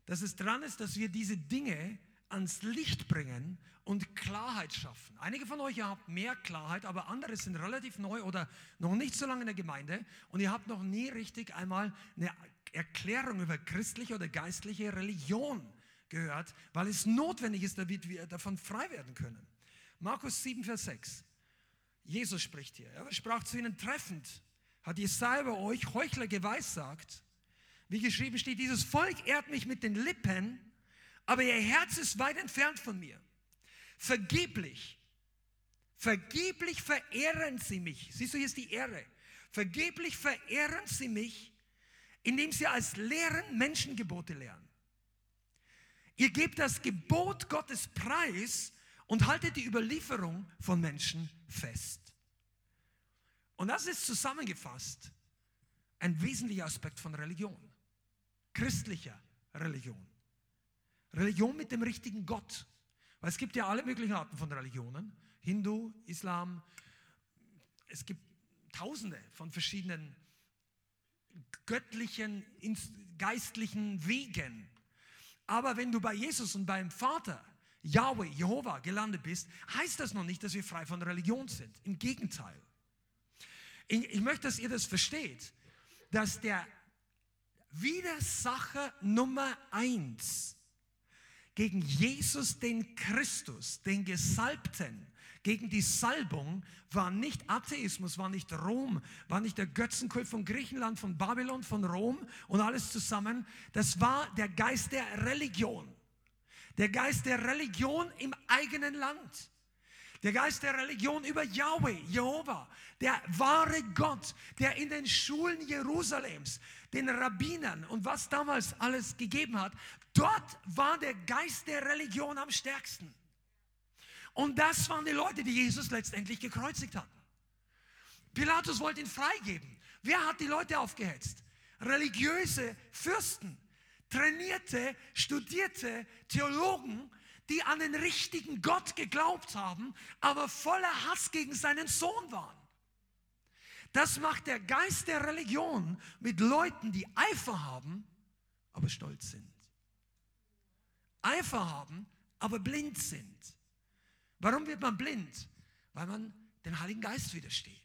Dass es dran ist, dass wir diese Dinge ans Licht bringen und Klarheit schaffen. Einige von euch haben mehr Klarheit, aber andere sind relativ neu oder noch nicht so lange in der Gemeinde und ihr habt noch nie richtig einmal eine Erklärung über christliche oder geistliche Religion gehört, weil es notwendig ist, damit wir davon frei werden können. Markus 7, Vers 6. Jesus spricht hier. Er sprach zu ihnen treffend, hat Jesaja bei euch Heuchler geweissagt. Wie geschrieben steht, dieses Volk ehrt mich mit den Lippen, aber ihr Herz ist weit entfernt von mir. Vergeblich, vergeblich verehren sie mich. Siehst du, hier ist die Ehre. Vergeblich verehren sie mich, indem sie als Lehren Menschengebote lernen. Ihr gebt das Gebot Gottes preis und haltet die Überlieferung von Menschen fest. Und das ist zusammengefasst ein wesentlicher Aspekt von Religion, christlicher Religion. Religion mit dem richtigen Gott. Weil es gibt ja alle möglichen Arten von Religionen. Hindu, Islam. Es gibt tausende von verschiedenen göttlichen, geistlichen Wegen. Aber wenn du bei Jesus und beim Vater Yahweh, Jehova gelandet bist, heißt das noch nicht, dass wir frei von Religion sind. Im Gegenteil. Ich, möchte, dass ihr das versteht, dass der Widersacher Nummer eins gegen Jesus, den Christus, den Gesalbten, gegen die Salbung war nicht Atheismus, war nicht Rom, war nicht der Götzenkult von Griechenland, von Babylon, von Rom und alles zusammen. Das war der Geist der Religion. Der Geist der Religion im eigenen Land. Der Geist der Religion über Yahweh, Jehova, der wahre Gott, der in den Schulen Jerusalems, den Rabbinern und was damals alles gegeben hat, dort war der Geist der Religion am stärksten. Und das waren die Leute, die Jesus letztendlich gekreuzigt hatten. Pilatus wollte ihn freigeben. Wer hat die Leute aufgehetzt? Religiöse Fürsten, trainierte, studierte Theologen, die an den richtigen Gott geglaubt haben, aber voller Hass gegen seinen Sohn waren. Das macht der Geist der Religion mit Leuten, die Eifer haben, aber stolz sind. Eifer haben, aber blind sind. Warum wird man blind? Weil man dem Heiligen Geist widersteht.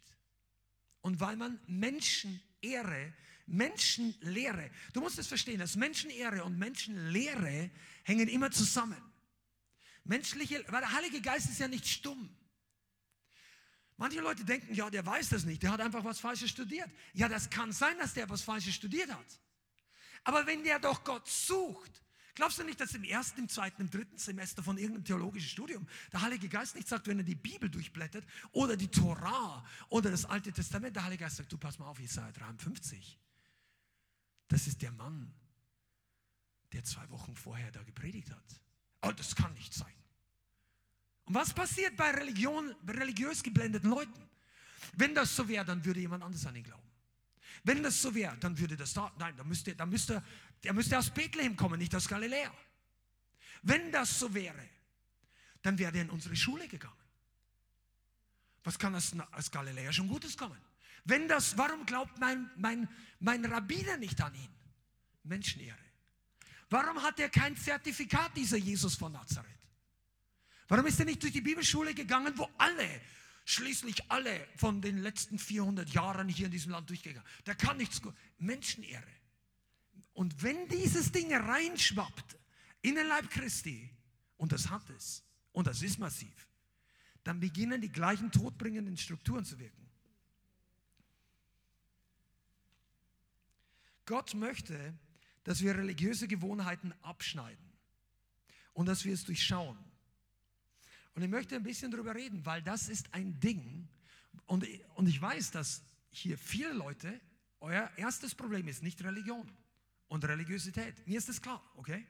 Und weil man Menschenehre Menschenlehre. Du musst es verstehen, dass Menschenehre und Menschenlehre hängen immer zusammen. Menschliche, weil der Heilige Geist ist ja nicht stumm. Manche Leute denken, ja, der weiß das nicht, der hat einfach was Falsches studiert. Ja, das kann sein, dass der was Falsches studiert hat. Aber wenn der doch Gott sucht, Glaubst du nicht, dass im ersten, im zweiten, im dritten Semester von irgendeinem theologischen Studium der Heilige Geist nicht sagt, wenn er die Bibel durchblättert oder die Torah oder das Alte Testament, der Heilige Geist sagt, du pass mal auf, Jesaja 53. Das ist der Mann, der zwei Wochen vorher da gepredigt hat. Oh, das kann nicht sein. Und was passiert bei Religion, religiös geblendeten Leuten? Wenn das so wäre, dann würde jemand anders an ihn glauben. Wenn das so wäre, dann würde das da, nein, dann müsste, dann müsste, der müsste aus Bethlehem kommen, nicht aus Galiläa. Wenn das so wäre, dann wäre er in unsere Schule gegangen. Was kann aus, aus Galiläa schon Gutes kommen? Wenn das, warum glaubt mein, mein, mein Rabbiner nicht an ihn? Menschenehre. Warum hat er kein Zertifikat, dieser Jesus von Nazareth? Warum ist er nicht durch die Bibelschule gegangen, wo alle, schließlich alle von den letzten 400 Jahren hier in diesem Land durchgegangen? Der kann nichts. Menschenehre. Und wenn dieses Ding reinschwappt in den Leib Christi, und das hat es, und das ist massiv, dann beginnen die gleichen todbringenden Strukturen zu wirken. Gott möchte, dass wir religiöse Gewohnheiten abschneiden und dass wir es durchschauen. Und ich möchte ein bisschen darüber reden, weil das ist ein Ding. Und, und ich weiß, dass hier viele Leute, euer erstes Problem ist nicht Religion und Religiosität. Mir ist das klar, okay?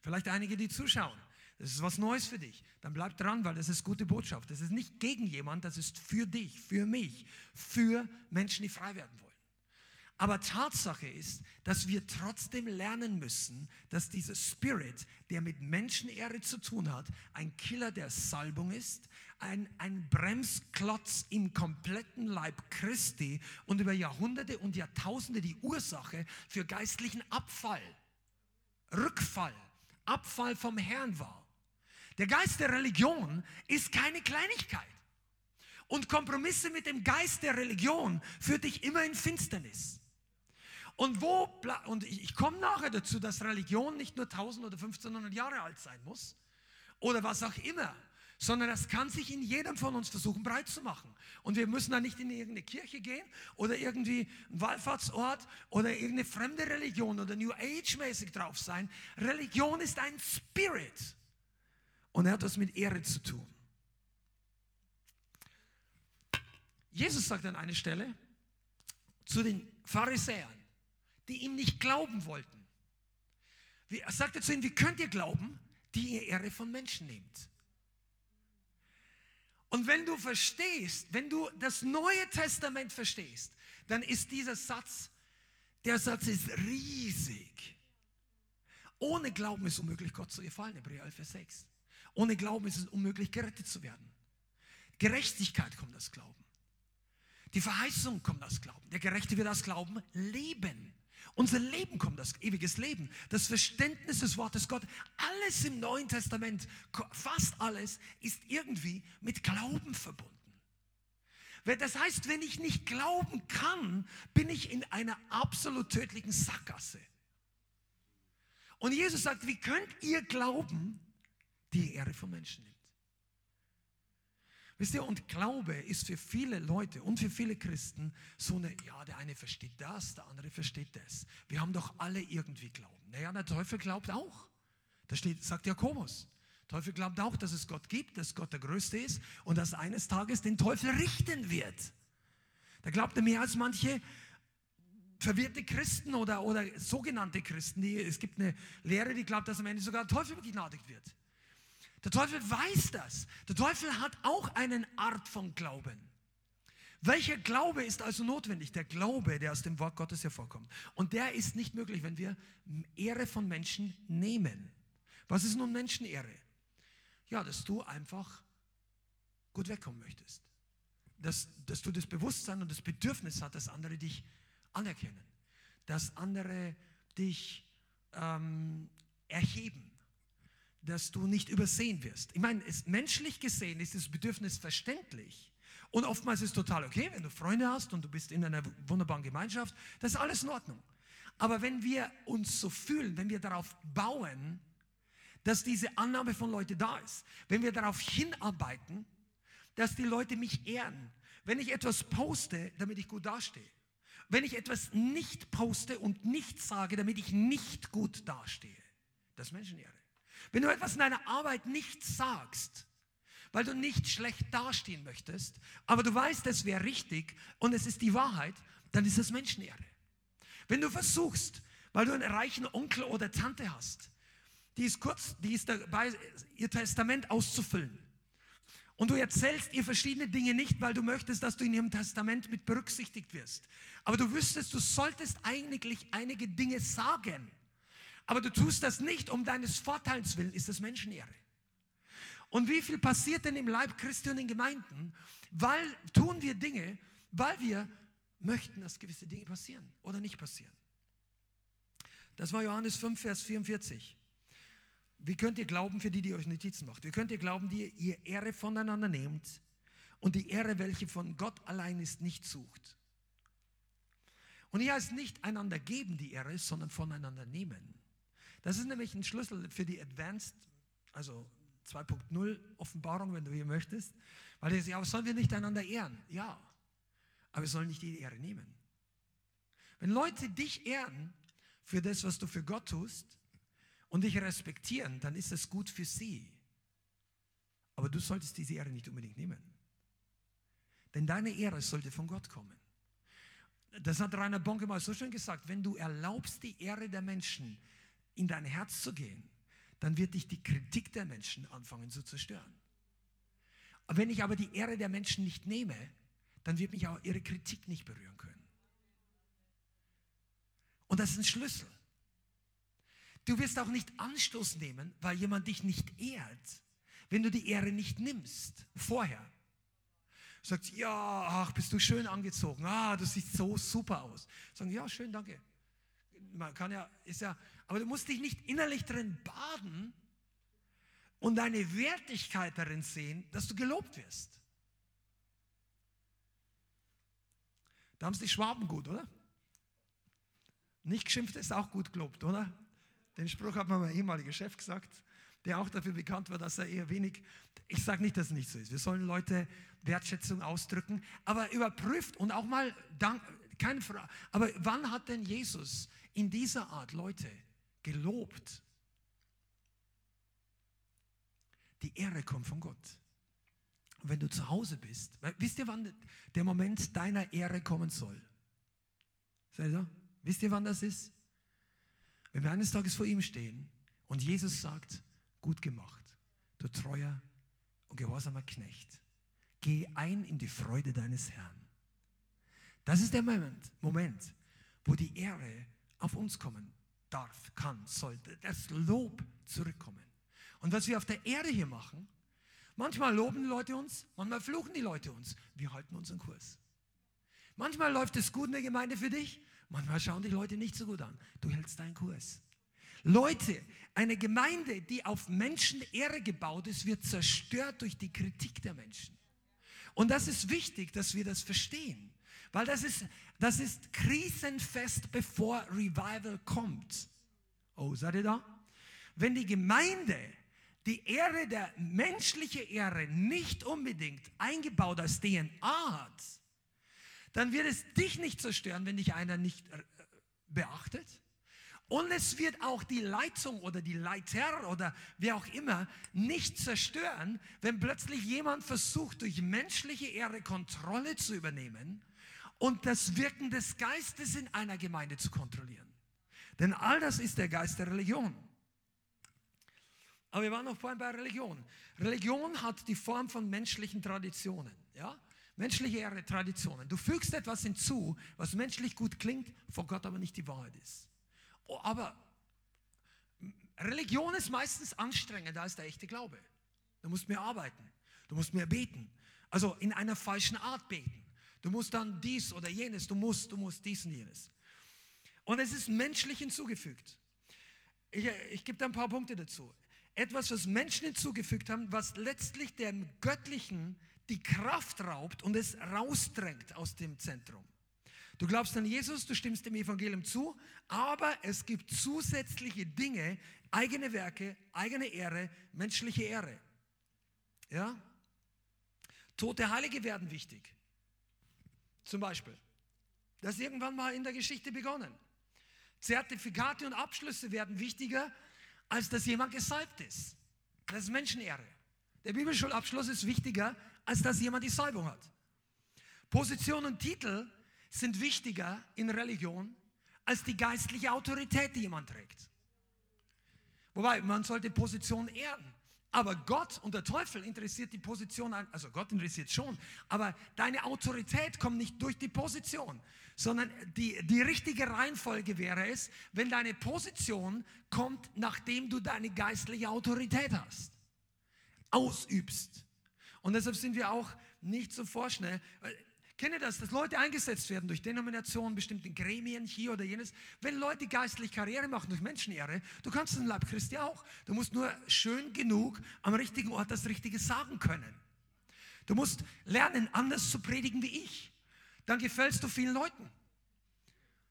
Vielleicht einige, die zuschauen. Das ist was Neues für dich. Dann bleib dran, weil das ist gute Botschaft. Das ist nicht gegen jemand, das ist für dich, für mich, für Menschen, die frei werden wollen. Aber Tatsache ist, dass wir trotzdem lernen müssen, dass dieser Spirit, der mit Menschenehre zu tun hat, ein Killer der Salbung ist, ein, ein Bremsklotz im kompletten Leib Christi und über Jahrhunderte und Jahrtausende die Ursache für geistlichen Abfall, Rückfall, Abfall vom Herrn war. Der Geist der Religion ist keine Kleinigkeit. Und Kompromisse mit dem Geist der Religion führt dich immer in Finsternis. Und wo, und ich komme nachher dazu, dass Religion nicht nur 1000 oder 1500 Jahre alt sein muss oder was auch immer, sondern das kann sich in jedem von uns versuchen breit zu machen. Und wir müssen da nicht in irgendeine Kirche gehen oder irgendwie einen Wallfahrtsort oder irgendeine fremde Religion oder New Age mäßig drauf sein. Religion ist ein Spirit und er hat das mit Ehre zu tun. Jesus sagt an einer Stelle zu den Pharisäern, die ihm nicht glauben wollten. Er sagte zu ihnen, wie könnt ihr glauben, die ihr Ehre von Menschen nehmt? Und wenn du verstehst, wenn du das Neue Testament verstehst, dann ist dieser Satz, der Satz ist riesig. Ohne Glauben ist es unmöglich, Gott zu gefallen, Hebräer 11, Vers 6. Ohne Glauben ist es unmöglich, gerettet zu werden. Gerechtigkeit kommt aus Glauben. Die Verheißung kommt aus Glauben. Der Gerechte wird aus Glauben leben. Unser Leben kommt, das ewiges Leben, das Verständnis des Wortes Gott, alles im Neuen Testament, fast alles, ist irgendwie mit Glauben verbunden. Das heißt, wenn ich nicht glauben kann, bin ich in einer absolut tödlichen Sackgasse. Und Jesus sagt, wie könnt ihr glauben, die Ehre von Menschen nimmt? Wisst ihr, und Glaube ist für viele Leute und für viele Christen so eine, ja, der eine versteht das, der andere versteht das. Wir haben doch alle irgendwie Glauben. Naja, der Teufel glaubt auch. Das steht, sagt Jakobus. Der Teufel glaubt auch, dass es Gott gibt, dass Gott der Größte ist und dass eines Tages den Teufel richten wird. Da glaubt er mehr als manche verwirrte Christen oder, oder sogenannte Christen. Die, es gibt eine Lehre, die glaubt, dass am Ende sogar der Teufel begnadigt wird. Der Teufel weiß das. Der Teufel hat auch eine Art von Glauben. Welcher Glaube ist also notwendig? Der Glaube, der aus dem Wort Gottes hervorkommt. Und der ist nicht möglich, wenn wir Ehre von Menschen nehmen. Was ist nun Menschenehre? Ja, dass du einfach gut wegkommen möchtest. Dass, dass du das Bewusstsein und das Bedürfnis hast, dass andere dich anerkennen. Dass andere dich ähm, erheben dass du nicht übersehen wirst. Ich meine, es, menschlich gesehen ist das Bedürfnis verständlich. Und oftmals ist es total okay, wenn du Freunde hast und du bist in einer wunderbaren Gemeinschaft, das ist alles in Ordnung. Aber wenn wir uns so fühlen, wenn wir darauf bauen, dass diese Annahme von Leuten da ist, wenn wir darauf hinarbeiten, dass die Leute mich ehren, wenn ich etwas poste, damit ich gut dastehe, wenn ich etwas nicht poste und nicht sage, damit ich nicht gut dastehe, Das ist Menschenehre. Wenn du etwas in deiner Arbeit nicht sagst, weil du nicht schlecht dastehen möchtest, aber du weißt, es wäre richtig und es ist die Wahrheit, dann ist das Menschenehre. Wenn du versuchst, weil du einen reichen Onkel oder Tante hast, die ist kurz, die ist dabei, ihr Testament auszufüllen. Und du erzählst ihr verschiedene Dinge nicht, weil du möchtest, dass du in ihrem Testament mit berücksichtigt wirst. Aber du wüsstest, du solltest eigentlich einige Dinge sagen. Aber du tust das nicht um deines Vorteils willen, ist das Menschenehre. Und wie viel passiert denn im Leib Christi und in Gemeinden? Weil tun wir Dinge, weil wir möchten, dass gewisse Dinge passieren oder nicht passieren. Das war Johannes 5, Vers 44. Wie könnt ihr glauben, für die, die euch Notizen macht? Wie könnt ihr glauben, die ihr Ehre voneinander nehmt und die Ehre, welche von Gott allein ist, nicht sucht? Und hier heißt nicht einander geben die Ehre, sondern voneinander nehmen. Das ist nämlich ein Schlüssel für die Advanced, also 2.0 Offenbarung, wenn du hier möchtest. Weil er sagt, aber sollen wir nicht einander ehren? Ja, aber wir sollen nicht die Ehre nehmen. Wenn Leute dich ehren für das, was du für Gott tust und dich respektieren, dann ist das gut für sie. Aber du solltest diese Ehre nicht unbedingt nehmen. Denn deine Ehre sollte von Gott kommen. Das hat Rainer Bonke mal so schön gesagt, wenn du erlaubst, die Ehre der Menschen in dein Herz zu gehen, dann wird dich die Kritik der Menschen anfangen zu zerstören. Wenn ich aber die Ehre der Menschen nicht nehme, dann wird mich auch ihre Kritik nicht berühren können. Und das ist ein Schlüssel. Du wirst auch nicht Anstoß nehmen, weil jemand dich nicht ehrt, wenn du die Ehre nicht nimmst vorher. Sagt, ja, ach, bist du schön angezogen. Ah, du siehst so super aus. Sagen, ja, schön, danke. Man kann ja, ist ja, aber du musst dich nicht innerlich drin baden und deine Wertigkeit darin sehen, dass du gelobt wirst. Da haben es die Schwaben gut, oder? Nicht geschimpft ist auch gut gelobt, oder? Den Spruch hat mir mein ehemaliger Chef gesagt, der auch dafür bekannt war, dass er eher wenig, ich sage nicht, dass es nicht so ist. Wir sollen Leute Wertschätzung ausdrücken, aber überprüft und auch mal, dank, keine Frage, aber wann hat denn Jesus in dieser Art Leute gelobt? Die Ehre kommt von Gott. Und wenn du zu Hause bist, wisst ihr, wann der Moment deiner Ehre kommen soll? Seid ihr? Wisst ihr, wann das ist? Wenn wir eines Tages vor ihm stehen und Jesus sagt, gut gemacht, du treuer und gehorsamer Knecht, geh ein in die Freude deines Herrn. Das ist der Moment, Moment, wo die Ehre auf uns kommen darf, kann, sollte, das Lob zurückkommen. Und was wir auf der Erde hier machen, manchmal loben die Leute uns, manchmal fluchen die Leute uns. Wir halten unseren Kurs. Manchmal läuft es gut in der Gemeinde für dich, manchmal schauen die Leute nicht so gut an. Du hältst deinen Kurs. Leute, eine Gemeinde, die auf Menschenehre gebaut ist, wird zerstört durch die Kritik der Menschen. Und das ist wichtig, dass wir das verstehen. Weil das ist, das ist krisenfest, bevor Revival kommt. Oh, seid ihr da? Wenn die Gemeinde die Ehre der menschliche Ehre nicht unbedingt eingebaut als DNA hat, dann wird es dich nicht zerstören, wenn dich einer nicht äh, beachtet. Und es wird auch die Leitung oder die Leiter oder wer auch immer nicht zerstören, wenn plötzlich jemand versucht, durch menschliche Ehre Kontrolle zu übernehmen und das Wirken des Geistes in einer Gemeinde zu kontrollieren. Denn all das ist der Geist der Religion. Aber wir waren noch vorhin bei Religion. Religion hat die Form von menschlichen Traditionen. Ja? Menschliche Traditionen. Du fügst etwas hinzu, was menschlich gut klingt, vor Gott aber nicht die Wahrheit ist. Oh, aber Religion ist meistens anstrengender als der echte Glaube. Du musst mehr arbeiten. Du musst mehr beten. Also in einer falschen Art beten. Du musst dann dies oder jenes, du musst, du musst dies und jenes. Und es ist menschlich hinzugefügt. Ich, ich gebe da ein paar Punkte dazu. Etwas, was Menschen hinzugefügt haben, was letztlich dem Göttlichen die Kraft raubt und es rausdrängt aus dem Zentrum. Du glaubst an Jesus, du stimmst dem Evangelium zu, aber es gibt zusätzliche Dinge, eigene Werke, eigene Ehre, menschliche Ehre. Ja? Tote Heilige werden wichtig. Zum Beispiel. Das ist irgendwann mal in der Geschichte begonnen. Zertifikate und Abschlüsse werden wichtiger als dass jemand gesalbt ist. Das ist Menschenehre. Der Bibelschulabschluss ist wichtiger, als dass jemand die Salbung hat. Position und Titel sind wichtiger in Religion als die geistliche Autorität, die jemand trägt. Wobei, man sollte Position ehren. Aber Gott und der Teufel interessiert die Position, also Gott interessiert schon, aber deine Autorität kommt nicht durch die Position, sondern die, die richtige Reihenfolge wäre es, wenn deine Position kommt, nachdem du deine geistliche Autorität hast, ausübst. Und deshalb sind wir auch nicht so vorschnell. Kenne das, dass Leute eingesetzt werden durch Denominationen, bestimmten Gremien, hier oder jenes. Wenn Leute geistlich Karriere machen durch Menschenehre, du kannst im Leib Christi auch. Du musst nur schön genug am richtigen Ort das Richtige sagen können. Du musst lernen, anders zu predigen wie ich. Dann gefällst du vielen Leuten.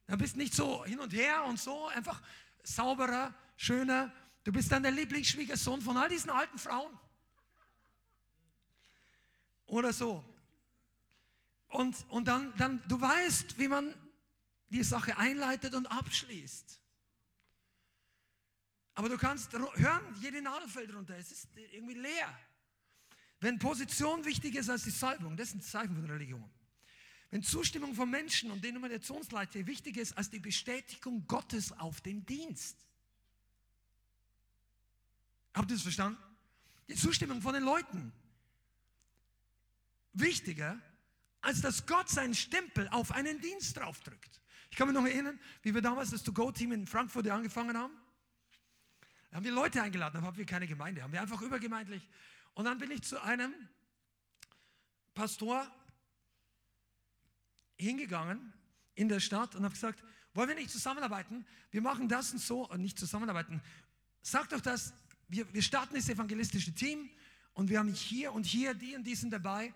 Dann bist nicht so hin und her und so, einfach sauberer, schöner. Du bist dann der Lieblingsschwiegersohn von all diesen alten Frauen. Oder so. Und, und dann, dann, du weißt, wie man die Sache einleitet und abschließt. Aber du kannst hören, jede Nadel fällt runter. Es ist irgendwie leer. Wenn Position wichtiger ist als die Salbung, das ist ein Zeichen von Religion. Wenn Zustimmung von Menschen und Denominationsleiter wichtiger ist als die Bestätigung Gottes auf den Dienst. Habt ihr das verstanden? Die Zustimmung von den Leuten. Wichtiger als dass Gott seinen Stempel auf einen Dienst draufdrückt. Ich kann mich noch erinnern, wie wir damals das To-Go-Team in Frankfurt angefangen haben. Da haben wir Leute eingeladen, da haben wir keine Gemeinde, haben wir einfach übergemeindlich. Und dann bin ich zu einem Pastor hingegangen in der Stadt und habe gesagt, wollen wir nicht zusammenarbeiten? Wir machen das und so und nicht zusammenarbeiten. Sag doch das, wir, wir starten das evangelistische Team und wir haben hier und hier, die und die sind dabei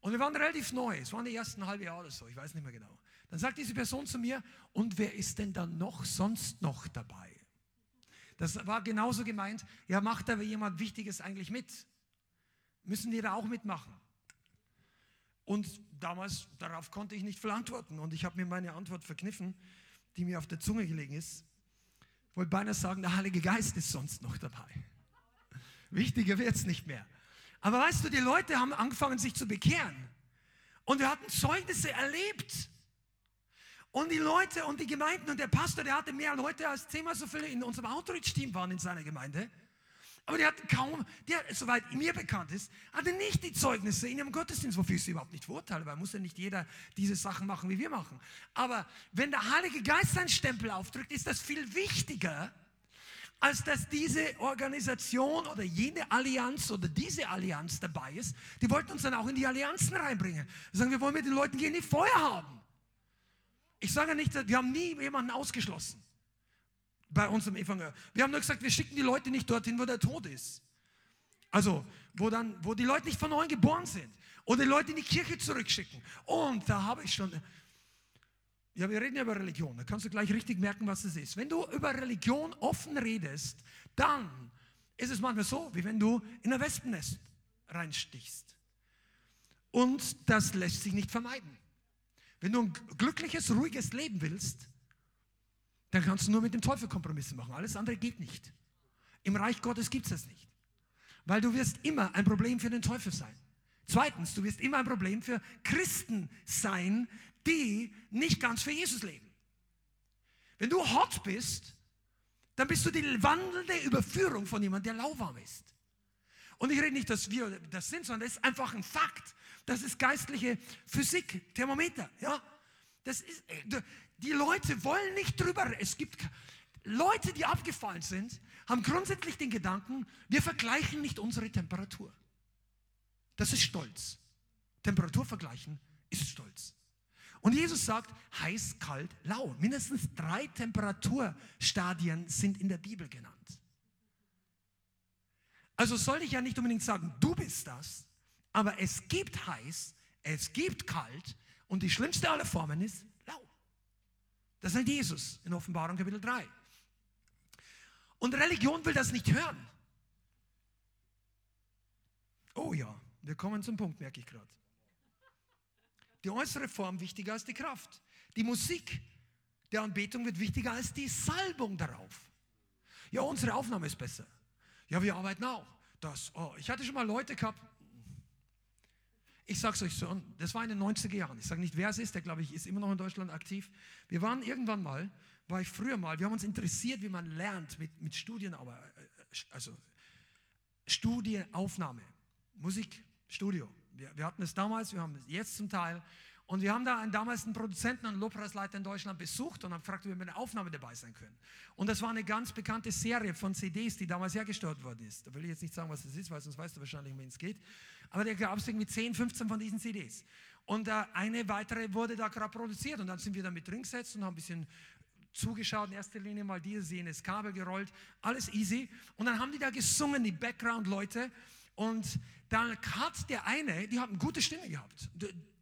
und wir waren relativ neu, es waren die ersten halbe Jahre oder so, ich weiß nicht mehr genau. Dann sagt diese Person zu mir, und wer ist denn dann noch sonst noch dabei? Das war genauso gemeint, ja, macht aber jemand Wichtiges eigentlich mit? Müssen die da auch mitmachen? Und damals, darauf konnte ich nicht viel antworten und ich habe mir meine Antwort verkniffen, die mir auf der Zunge gelegen ist. Ich wollte beinahe sagen, der Heilige Geist ist sonst noch dabei. Wichtiger wird es nicht mehr. Aber weißt du, die Leute haben angefangen, sich zu bekehren. Und wir hatten Zeugnisse erlebt. Und die Leute und die Gemeinden und der Pastor, der hatte mehr Leute als zehnmal so viele in unserem Outreach-Team waren in seiner Gemeinde. Aber die hatten kaum, der, soweit mir bekannt ist, hatte nicht die Zeugnisse in ihrem Gottesdienst, wofür ich sie überhaupt nicht verurteile, weil muss ja nicht jeder diese Sachen machen, wie wir machen. Aber wenn der Heilige Geist seinen Stempel aufdrückt, ist das viel wichtiger, als dass diese Organisation oder jene Allianz oder diese Allianz dabei ist. Die wollten uns dann auch in die Allianzen reinbringen. Wir sagen, wir wollen mit den Leuten gehen, die Feuer haben. Ich sage nicht, wir haben nie jemanden ausgeschlossen bei unserem Evangelium. Wir haben nur gesagt, wir schicken die Leute nicht dorthin, wo der Tod ist. Also, wo, dann, wo die Leute nicht von neuem geboren sind. Oder die Leute in die Kirche zurückschicken. Und da habe ich schon, ja, wir reden ja über Religion. Da kannst du gleich richtig merken, was es ist. Wenn du über Religion offen redest, dann ist es manchmal so, wie wenn du in ein Wespennest reinstichst. Und das lässt sich nicht vermeiden. Wenn du ein glückliches, ruhiges Leben willst, dann kannst du nur mit dem Teufel Kompromisse machen. Alles andere geht nicht. Im Reich Gottes gibt es das nicht. Weil du wirst immer ein Problem für den Teufel sein. Zweitens, du wirst immer ein Problem für Christen sein, die nicht ganz für Jesus leben. Wenn du hot bist, dann bist du die wandelnde Überführung von jemandem, der lauwarm ist. Und ich rede nicht, dass wir das sind, sondern das ist einfach ein Fakt. Das ist geistliche Physik, Thermometer. Ja, das ist, die Leute wollen nicht drüber. Es gibt Leute, die abgefallen sind, haben grundsätzlich den Gedanken, wir vergleichen nicht unsere Temperatur. Das ist Stolz. Temperatur vergleichen ist Stolz. Und Jesus sagt, heiß, kalt, lau. Mindestens drei Temperaturstadien sind in der Bibel genannt. Also soll ich ja nicht unbedingt sagen, du bist das, aber es gibt heiß, es gibt kalt und die schlimmste aller Formen ist lau. Das sagt Jesus in Offenbarung Kapitel 3. Und Religion will das nicht hören. Oh ja, wir kommen zum Punkt, merke ich gerade die äußere Form wichtiger als die Kraft. Die Musik der Anbetung wird wichtiger als die Salbung darauf. Ja, unsere Aufnahme ist besser. Ja, wir arbeiten auch. Das, oh, ich hatte schon mal Leute gehabt, ich sage es euch so, das war in den 90er Jahren. Ich sage nicht, wer es ist, der glaube ich ist immer noch in Deutschland aktiv. Wir waren irgendwann mal, war ich früher mal, wir haben uns interessiert, wie man lernt mit, mit Studien, aber, äh, also Studienaufnahme, Musik, Studio. Wir, wir hatten es damals, wir haben es jetzt zum Teil. Und wir haben da einen damals einen Produzenten und Lobpreisleiter in Deutschland besucht und haben gefragt, ob wir mit einer Aufnahme dabei sein können. Und das war eine ganz bekannte Serie von CDs, die damals hergestellt worden ist. Da will ich jetzt nicht sagen, was das ist, weil sonst weißt du wahrscheinlich, um wen es geht. Aber da gab es irgendwie 10, 15 von diesen CDs. Und äh, eine weitere wurde da gerade produziert. Und dann sind wir da mit drin gesetzt und haben ein bisschen zugeschaut, in erster Linie mal dieses, jenes Kabel gerollt, alles easy. Und dann haben die da gesungen, die Background-Leute. Und dann hat der eine, die haben gute Stimme gehabt.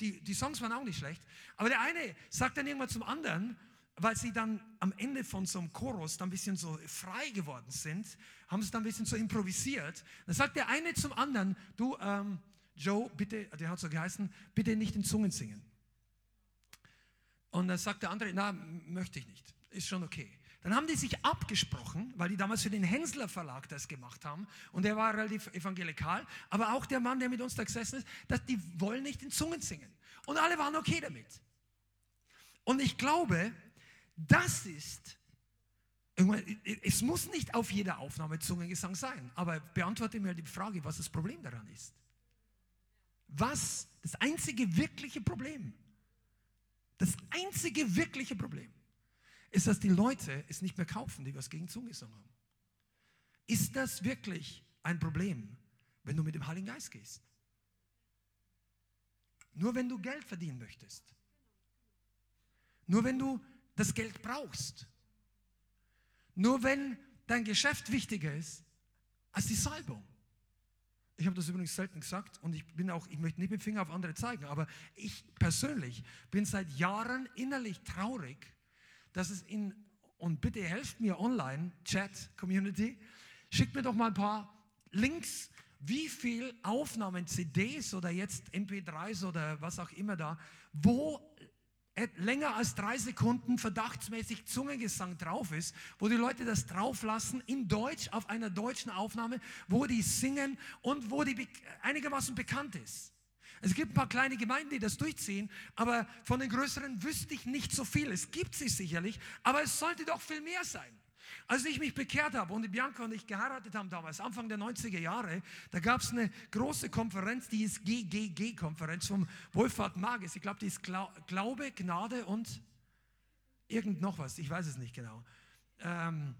Die, die Songs waren auch nicht schlecht. Aber der eine sagt dann irgendwann zum anderen, weil sie dann am Ende von so einem Chorus dann ein bisschen so frei geworden sind, haben sie dann ein bisschen so improvisiert. Dann sagt der eine zum anderen, du, ähm, Joe, bitte, der hat so geheißen, bitte nicht in Zungen singen. Und dann sagt der andere, na, möchte ich nicht, ist schon okay. Dann haben die sich abgesprochen, weil die damals für den Hensler Verlag das gemacht haben und der war relativ evangelikal, aber auch der Mann, der mit uns da gesessen ist, dass die wollen nicht in Zungen singen. Und alle waren okay damit. Und ich glaube, das ist, es muss nicht auf jeder Aufnahme Zungengesang sein, aber beantworte mir die Frage, was das Problem daran ist. Was das einzige wirkliche Problem? Das einzige wirkliche Problem ist, dass die Leute es nicht mehr kaufen, die was gegen Zungengesang haben. Ist das wirklich ein Problem, wenn du mit dem Heiligen Geist gehst? Nur wenn du Geld verdienen möchtest. Nur wenn du das Geld brauchst. Nur wenn dein Geschäft wichtiger ist als die Salbung. Ich habe das übrigens selten gesagt und ich bin auch, ich möchte nicht mit dem Finger auf andere zeigen, aber ich persönlich bin seit Jahren innerlich traurig, dass es in, und bitte helft mir online, Chat, Community, schickt mir doch mal ein paar Links, wie viel Aufnahmen, CDs oder jetzt MP3s oder was auch immer da, wo länger als drei Sekunden verdachtsmäßig Zungengesang drauf ist, wo die Leute das drauflassen in Deutsch auf einer deutschen Aufnahme, wo die singen und wo die einigermaßen bekannt ist. Es gibt ein paar kleine Gemeinden, die das durchziehen, aber von den größeren wüsste ich nicht so viel. Es gibt sie sicherlich, aber es sollte doch viel mehr sein. Als ich mich bekehrt habe und Bianca und ich geheiratet haben damals, Anfang der 90er Jahre, da gab es eine große Konferenz, die ist GGG-Konferenz vom Wolfhard Magis. Ich glaube, die ist Glaube, Gnade und irgend noch was, ich weiß es nicht genau. Ähm,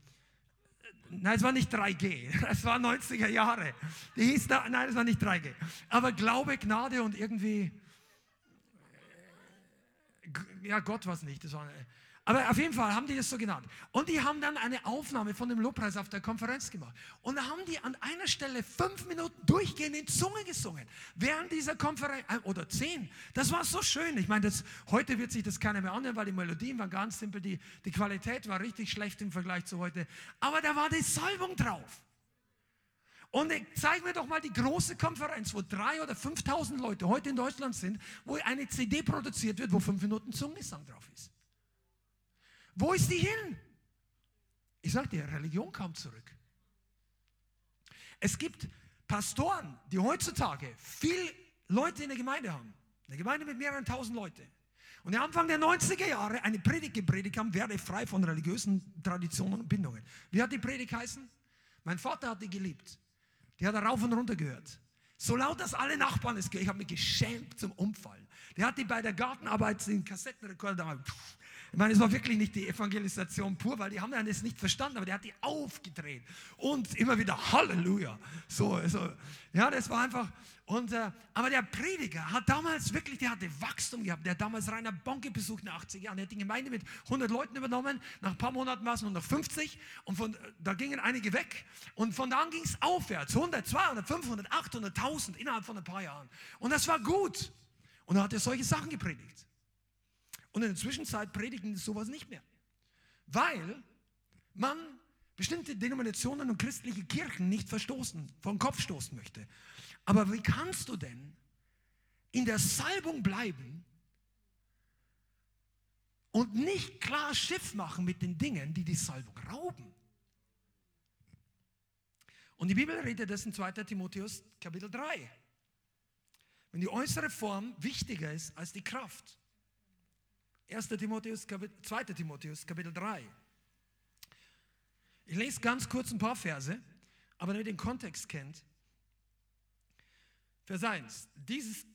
Nein, es war nicht 3G. Es war 90er Jahre. Die hieß da, nein, es war nicht 3G. Aber Glaube, Gnade und irgendwie, ja, Gott war es nicht. War, aber auf jeden Fall haben die das so genannt. Und die haben dann eine Aufnahme von dem Lobpreis auf der Konferenz gemacht. Und da haben die an einer Stelle fünf Minuten durchgehend in Zunge gesungen. Während dieser Konferenz, äh, oder zehn. Das war so schön. Ich meine, das, heute wird sich das keiner mehr anhören, weil die Melodien waren ganz simpel. Die, die Qualität war richtig schlecht im Vergleich zu heute. Aber da war die Salbung drauf. Und zeig mir doch mal die große Konferenz, wo drei oder 5.000 Leute heute in Deutschland sind, wo eine CD produziert wird, wo fünf Minuten Zungengesang drauf ist. Wo ist die hin? Ich sage dir, Religion kam zurück. Es gibt Pastoren, die heutzutage viel Leute in der Gemeinde haben. Eine Gemeinde mit mehreren tausend Leuten. Und Anfang der 90er Jahre eine Predigt gepredigt haben, werde frei von religiösen Traditionen und Bindungen. Wie hat die Predigt heißen? Mein Vater hat die geliebt. Die hat er rauf und runter gehört. So laut, dass alle Nachbarn es gehört. Ich habe mich geschämt zum Umfallen. Der hat die bei der Gartenarbeit den Kassettenrekorder damals ich meine, es war wirklich nicht die Evangelisation pur, weil die haben das nicht verstanden, aber der hat die aufgedreht und immer wieder Halleluja. So, so. ja, das war einfach. Und, äh, aber der Prediger hat damals wirklich, der hatte Wachstum gehabt. Der hat damals Rainer Bonke besucht in den 80 Jahren. Der hat die Gemeinde mit 100 Leuten übernommen. Nach ein paar Monaten war es nur noch 50 und von, da gingen einige weg. Und von da an ging es aufwärts. 100, 200, 500, 800, 1000 innerhalb von ein paar Jahren. Und das war gut. Und da hat er solche Sachen gepredigt. Und in der Zwischenzeit predigen sowas nicht mehr. Weil man bestimmte Denominationen und christliche Kirchen nicht verstoßen, vom Kopf stoßen möchte. Aber wie kannst du denn in der Salbung bleiben und nicht klar Schiff machen mit den Dingen, die die Salbung rauben? Und die Bibel redet das in 2. Timotheus Kapitel 3. Wenn die äußere Form wichtiger ist als die Kraft. 1. Timotheus, 2. Timotheus Kapitel 3. Ich lese ganz kurz ein paar Verse, aber damit ihr den Kontext kennt. Vers 1. Dieses,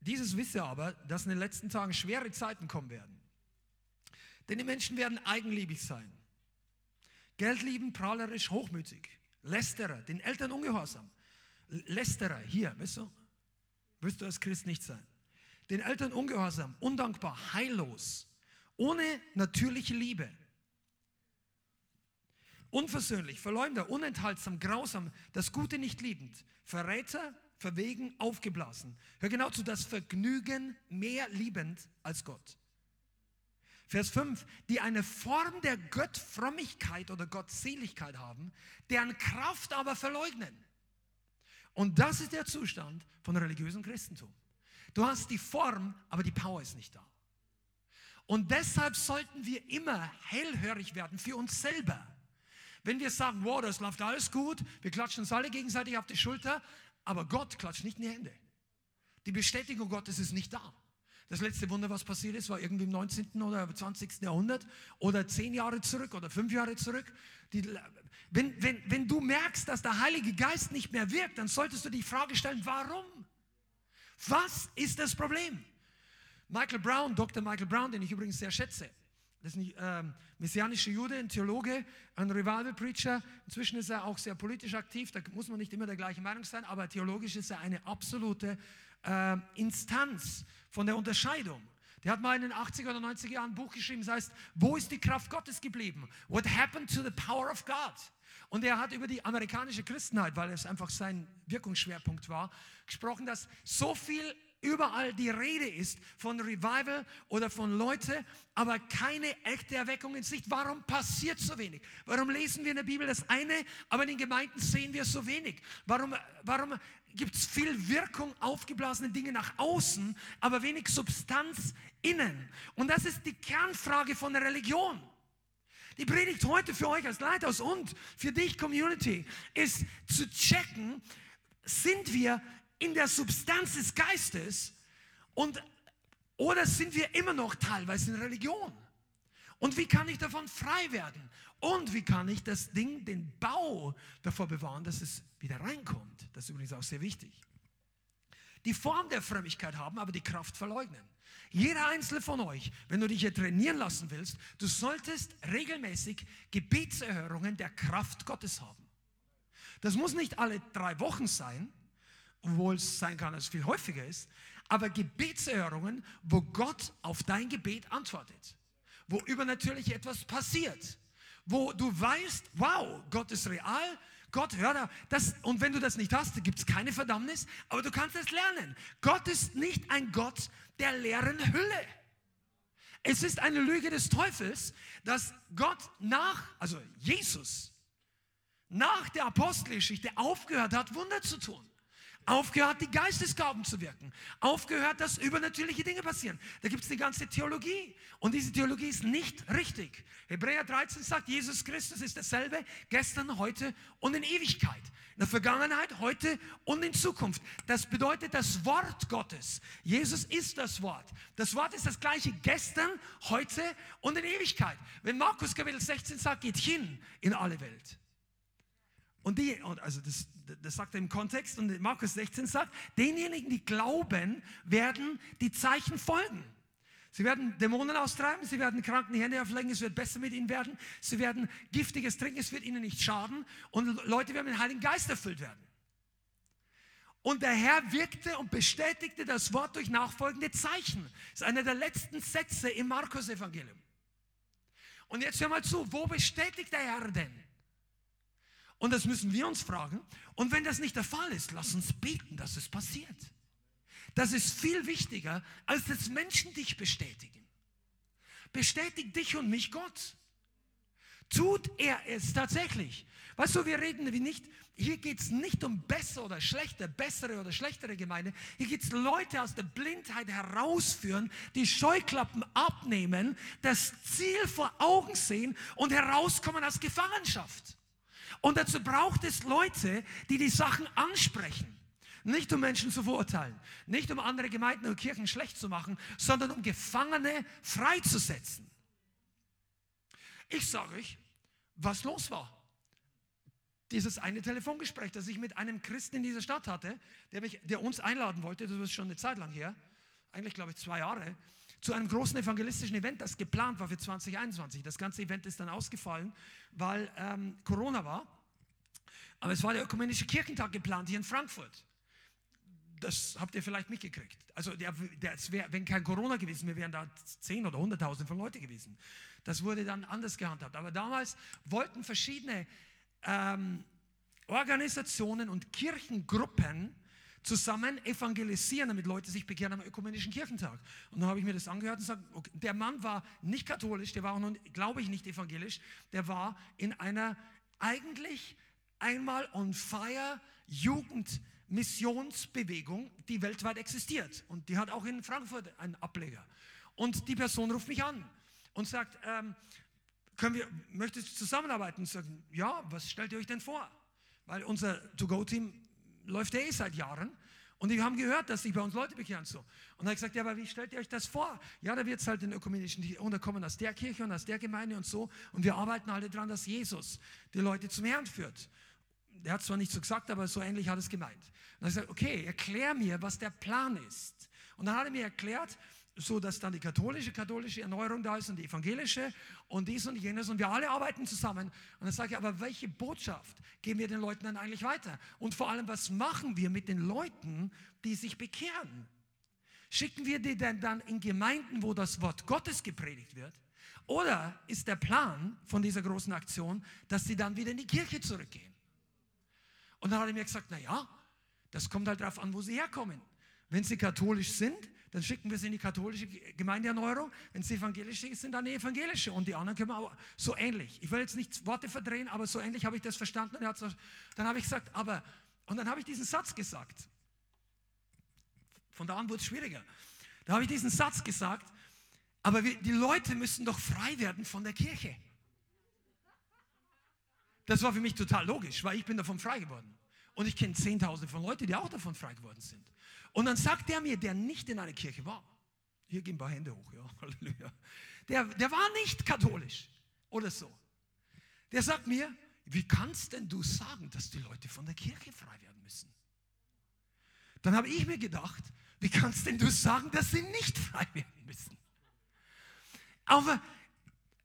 dieses wisse aber, dass in den letzten Tagen schwere Zeiten kommen werden. Denn die Menschen werden eigenliebig sein. Geld lieben, prahlerisch, hochmütig, Lästerer, den Eltern ungehorsam. Lästerer, hier, weißt du, wirst du als Christ nicht sein. Den Eltern ungehorsam, undankbar, heillos, ohne natürliche Liebe. Unversöhnlich, Verleumder, unenthaltsam, grausam, das Gute nicht liebend, Verräter, verwegen, aufgeblasen. Hör genau zu, das Vergnügen mehr liebend als Gott. Vers 5, die eine Form der Gottfrömmigkeit oder Gottseligkeit haben, deren Kraft aber verleugnen. Und das ist der Zustand von religiösem Christentum. Du hast die Form, aber die Power ist nicht da. Und deshalb sollten wir immer hellhörig werden für uns selber. Wenn wir sagen, wow, das läuft alles gut, wir klatschen uns alle gegenseitig auf die Schulter, aber Gott klatscht nicht in die Hände. Die Bestätigung Gottes ist nicht da. Das letzte Wunder, was passiert ist, war irgendwie im 19. oder 20. Jahrhundert oder zehn Jahre zurück oder fünf Jahre zurück. Die, wenn, wenn, wenn du merkst, dass der Heilige Geist nicht mehr wirkt, dann solltest du die Frage stellen, warum? Was ist das Problem? Michael Brown, Dr. Michael Brown, den ich übrigens sehr schätze, das ein ähm, messianischer Jude, ein Theologe, ein Revival-Preacher. Inzwischen ist er auch sehr politisch aktiv, da muss man nicht immer der gleichen Meinung sein, aber theologisch ist er eine absolute äh, Instanz von der Unterscheidung. Der hat mal in den 80er oder 90er Jahren ein Buch geschrieben, das heißt, wo ist die Kraft Gottes geblieben? What happened to the power of God? Und er hat über die amerikanische Christenheit, weil es einfach sein Wirkungsschwerpunkt war, gesprochen, dass so viel überall die Rede ist von Revival oder von Leute, aber keine echte Erweckung in Sicht. Warum passiert so wenig? Warum lesen wir in der Bibel das eine, aber in den Gemeinden sehen wir so wenig? Warum, warum gibt es viel Wirkung, aufgeblasene Dinge nach außen, aber wenig Substanz innen. Und das ist die Kernfrage von der Religion. Die Predigt heute für euch als Leithaus und für dich Community ist zu checken, sind wir in der Substanz des Geistes und oder sind wir immer noch teilweise in Religion? Und wie kann ich davon frei werden? Und wie kann ich das Ding, den Bau davor bewahren, dass es wieder reinkommt? Das ist übrigens auch sehr wichtig. Die Form der Frömmigkeit haben, aber die Kraft verleugnen. Jeder einzelne von euch, wenn du dich hier trainieren lassen willst, du solltest regelmäßig Gebetserhörungen der Kraft Gottes haben. Das muss nicht alle drei Wochen sein, obwohl es sein kann, dass es viel häufiger ist, aber Gebetserhörungen, wo Gott auf dein Gebet antwortet, wo übernatürlich etwas passiert wo du weißt, wow, Gott ist real, Gott hört das und wenn du das nicht hast, gibt es keine Verdammnis, aber du kannst es lernen. Gott ist nicht ein Gott der leeren Hülle. Es ist eine Lüge des Teufels, dass Gott nach, also Jesus, nach der Apostelgeschichte aufgehört hat, Wunder zu tun. Aufgehört, die Geistesgaben zu wirken. Aufgehört, dass übernatürliche Dinge passieren. Da gibt es eine ganze Theologie. Und diese Theologie ist nicht richtig. Hebräer 13 sagt, Jesus Christus ist dasselbe gestern, heute und in Ewigkeit. In der Vergangenheit, heute und in Zukunft. Das bedeutet das Wort Gottes. Jesus ist das Wort. Das Wort ist das gleiche gestern, heute und in Ewigkeit. Wenn Markus Kapitel 16 sagt, geht hin in alle Welt. Und die, also das, das sagt er im Kontext und Markus 16 sagt, denjenigen, die glauben, werden die Zeichen folgen. Sie werden Dämonen austreiben, sie werden Kranken Hände auflegen, es wird besser mit ihnen werden, sie werden giftiges trinken, es wird ihnen nicht schaden und Leute werden mit dem Heiligen Geist erfüllt werden. Und der Herr wirkte und bestätigte das Wort durch nachfolgende Zeichen. Das ist einer der letzten Sätze im Markus-Evangelium. Und jetzt hör mal zu, wo bestätigt der Herr denn? Und das müssen wir uns fragen. Und wenn das nicht der Fall ist, lass uns beten, dass es passiert. Das ist viel wichtiger, als dass Menschen dich bestätigen. Bestätigt dich und mich Gott. Tut er es tatsächlich? Weißt du, wir reden wie nicht, hier geht es nicht um besser oder schlechter, bessere oder schlechtere Gemeinde. Hier geht es Leute aus der Blindheit herausführen, die Scheuklappen abnehmen, das Ziel vor Augen sehen und herauskommen aus Gefangenschaft. Und dazu braucht es Leute, die die Sachen ansprechen. Nicht um Menschen zu verurteilen, nicht um andere Gemeinden und Kirchen schlecht zu machen, sondern um Gefangene freizusetzen. Ich sage euch, was los war. Dieses eine Telefongespräch, das ich mit einem Christen in dieser Stadt hatte, der, mich, der uns einladen wollte, das ist schon eine Zeit lang her, eigentlich glaube ich zwei Jahre, zu einem großen evangelistischen Event, das geplant war für 2021. Das ganze Event ist dann ausgefallen, weil ähm, Corona war. Aber es war der ökumenische Kirchentag geplant hier in Frankfurt. Das habt ihr vielleicht mitgekriegt. Also der, der, wär, wenn kein Corona gewesen wäre, wären da 10 oder 100.000 von Leute gewesen. Das wurde dann anders gehandhabt. Aber damals wollten verschiedene ähm, Organisationen und Kirchengruppen zusammen evangelisieren, damit Leute sich bekehren am ökumenischen Kirchentag. Und dann habe ich mir das angehört und gesagt, okay, der Mann war nicht katholisch, der war auch, glaube ich, nicht evangelisch, der war in einer eigentlich einmal on fire Jugendmissionsbewegung, die weltweit existiert. Und die hat auch in Frankfurt einen Ableger. Und die Person ruft mich an und sagt, ähm, können wir, möchtest du zusammenarbeiten? Und sagen, ja, was stellt ihr euch denn vor? Weil unser To-Go-Team läuft ja eh seit Jahren. Und wir haben gehört, dass sich bei uns Leute bekehren. So. Und dann habe gesagt, ja, aber wie stellt ihr euch das vor? Ja, da wird es halt in ökumenischen, die unterkommen aus der Kirche und aus der Gemeinde und so. Und wir arbeiten alle daran, dass Jesus die Leute zum Herrn führt. Er hat zwar nicht so gesagt, aber so ähnlich hat es gemeint. Und dann habe gesagt, okay, erklär mir, was der Plan ist. Und dann hat er mir erklärt, so dass dann die katholische, katholische Erneuerung da ist und die evangelische und dies und jenes und wir alle arbeiten zusammen. Und dann sage ich, aber welche Botschaft geben wir den Leuten dann eigentlich weiter? Und vor allem, was machen wir mit den Leuten, die sich bekehren? Schicken wir die denn dann in Gemeinden, wo das Wort Gottes gepredigt wird? Oder ist der Plan von dieser großen Aktion, dass sie dann wieder in die Kirche zurückgehen? Und dann hat er mir gesagt, naja, das kommt halt darauf an, wo sie herkommen. Wenn sie katholisch sind, dann schicken wir sie in die katholische Gemeindeerneuerung. Wenn sie evangelisch sind, dann die evangelische. Und die anderen können wir auch so ähnlich. Ich will jetzt nicht Worte verdrehen, aber so ähnlich habe ich das verstanden. Dann habe ich gesagt, aber, und dann habe ich diesen Satz gesagt. Von da an wurde es schwieriger. Da habe ich diesen Satz gesagt, aber wir, die Leute müssen doch frei werden von der Kirche. Das war für mich total logisch, weil ich bin davon frei geworden. Und ich kenne Zehntausende von Leuten, die auch davon frei geworden sind. Und dann sagt der mir, der nicht in einer Kirche war, hier gehen ein paar Hände hoch, ja, Halleluja. Der, der war nicht katholisch oder so. Der sagt mir, wie kannst denn du sagen, dass die Leute von der Kirche frei werden müssen? Dann habe ich mir gedacht, wie kannst denn du sagen, dass sie nicht frei werden müssen? Aber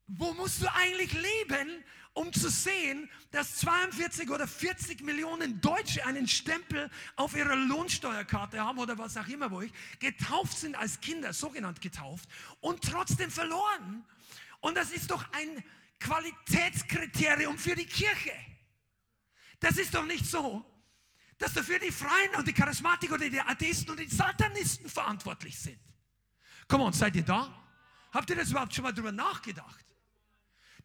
wo musst du eigentlich leben, um zu sehen, dass 42 oder 40 Millionen Deutsche einen Stempel auf ihrer Lohnsteuerkarte haben oder was auch immer, wo ich getauft sind als Kinder, sogenannt getauft, und trotzdem verloren. Und das ist doch ein Qualitätskriterium für die Kirche. Das ist doch nicht so, dass dafür die Freien und die Charismatiker oder die Atheisten und die Satanisten verantwortlich sind. Komm on, seid ihr da? Habt ihr das überhaupt schon mal drüber nachgedacht?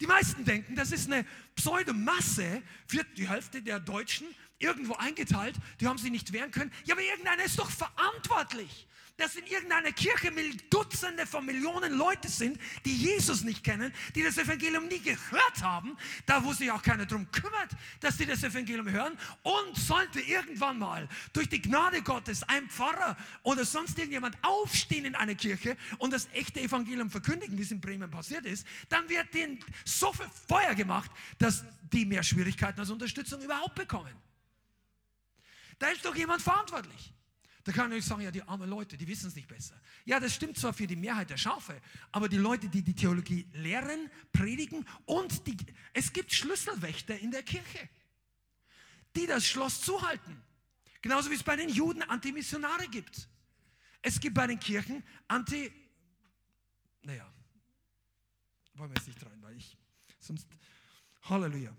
Die meisten denken, das ist eine Pseudomasse, für die Hälfte der Deutschen irgendwo eingeteilt, die haben sich nicht wehren können. Ja, aber irgendeiner ist doch verantwortlich dass in irgendeiner Kirche Dutzende von Millionen Leute sind, die Jesus nicht kennen, die das Evangelium nie gehört haben, da wo sich auch keiner darum kümmert, dass sie das Evangelium hören. Und sollte irgendwann mal durch die Gnade Gottes ein Pfarrer oder sonst irgendjemand aufstehen in einer Kirche und das echte Evangelium verkündigen, wie es in Bremen passiert ist, dann wird denen so viel Feuer gemacht, dass die mehr Schwierigkeiten als Unterstützung überhaupt bekommen. Da ist doch jemand verantwortlich. Da kann ich sagen, ja, die armen Leute, die wissen es nicht besser. Ja, das stimmt zwar für die Mehrheit der Schafe, aber die Leute, die die Theologie lehren, predigen und die, es gibt Schlüsselwächter in der Kirche, die das Schloss zuhalten. Genauso wie es bei den Juden Antimissionare gibt. Es gibt bei den Kirchen Anti, naja, wollen wir jetzt nicht rein, weil ich, sonst, Halleluja.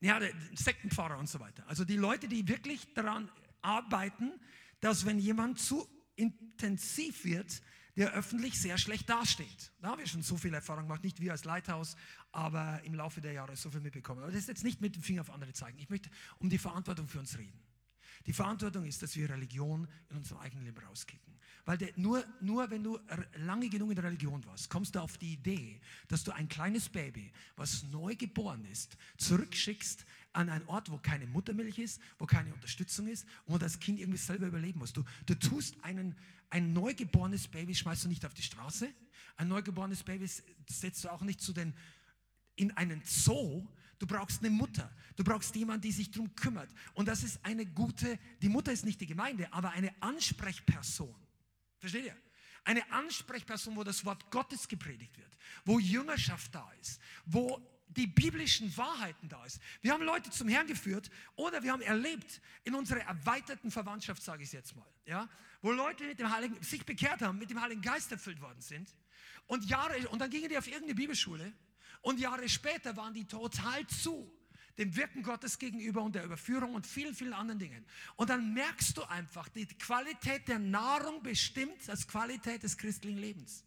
Ja, Sektenpfarrer und so weiter. Also die Leute, die wirklich daran arbeiten, dass wenn jemand zu intensiv wird, der öffentlich sehr schlecht dasteht. Da haben wir schon so viel Erfahrung gemacht, nicht wir als Leithaus, aber im Laufe der Jahre so viel mitbekommen. Aber das ist jetzt nicht mit dem Finger auf andere zeigen. Ich möchte um die Verantwortung für uns reden. Die Verantwortung ist, dass wir Religion in unserem eigenen Leben rauskicken. Weil der, nur, nur wenn du lange genug in der Religion warst, kommst du auf die Idee, dass du ein kleines Baby, was neu geboren ist, zurückschickst an einen Ort, wo keine Muttermilch ist, wo keine Unterstützung ist und wo das Kind irgendwie selber überleben muss. Du, du tust einen, ein neugeborenes Baby, schmeißt du nicht auf die Straße. Ein neugeborenes Baby setzt du auch nicht zu den, in einen Zoo, Du brauchst eine Mutter. Du brauchst jemanden, die sich darum kümmert. Und das ist eine gute, die Mutter ist nicht die Gemeinde, aber eine Ansprechperson. Versteht ihr? Eine Ansprechperson, wo das Wort Gottes gepredigt wird, wo Jüngerschaft da ist, wo die biblischen Wahrheiten da ist. Wir haben Leute zum Herrn geführt oder wir haben erlebt in unserer erweiterten Verwandtschaft, sage ich jetzt mal, ja, wo Leute mit dem Heiligen, sich bekehrt haben, mit dem Heiligen Geist erfüllt worden sind und Jahre, und dann gingen die auf irgendeine Bibelschule und Jahre später waren die total zu dem Wirken Gottes gegenüber und der Überführung und vielen, vielen anderen Dingen. Und dann merkst du einfach, die Qualität der Nahrung bestimmt das Qualität des christlichen Lebens.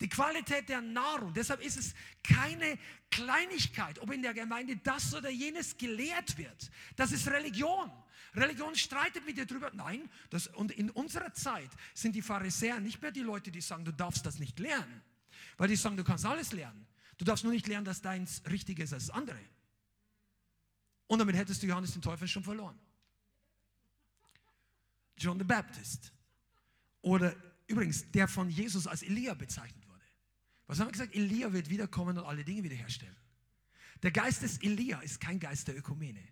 Die Qualität der Nahrung. Deshalb ist es keine Kleinigkeit, ob in der Gemeinde das oder jenes gelehrt wird. Das ist Religion. Religion streitet mit dir drüber. Nein, das, und in unserer Zeit sind die Pharisäer nicht mehr die Leute, die sagen, du darfst das nicht lernen. Weil die sagen, du kannst alles lernen. Du darfst nur nicht lernen, dass deins richtiger ist als das andere. Und damit hättest du Johannes den Täufer schon verloren. John the Baptist. Oder übrigens, der von Jesus als Elia bezeichnet wurde. Was haben wir gesagt? Elia wird wiederkommen und alle Dinge wiederherstellen. Der Geist des Elia ist kein Geist der Ökumene.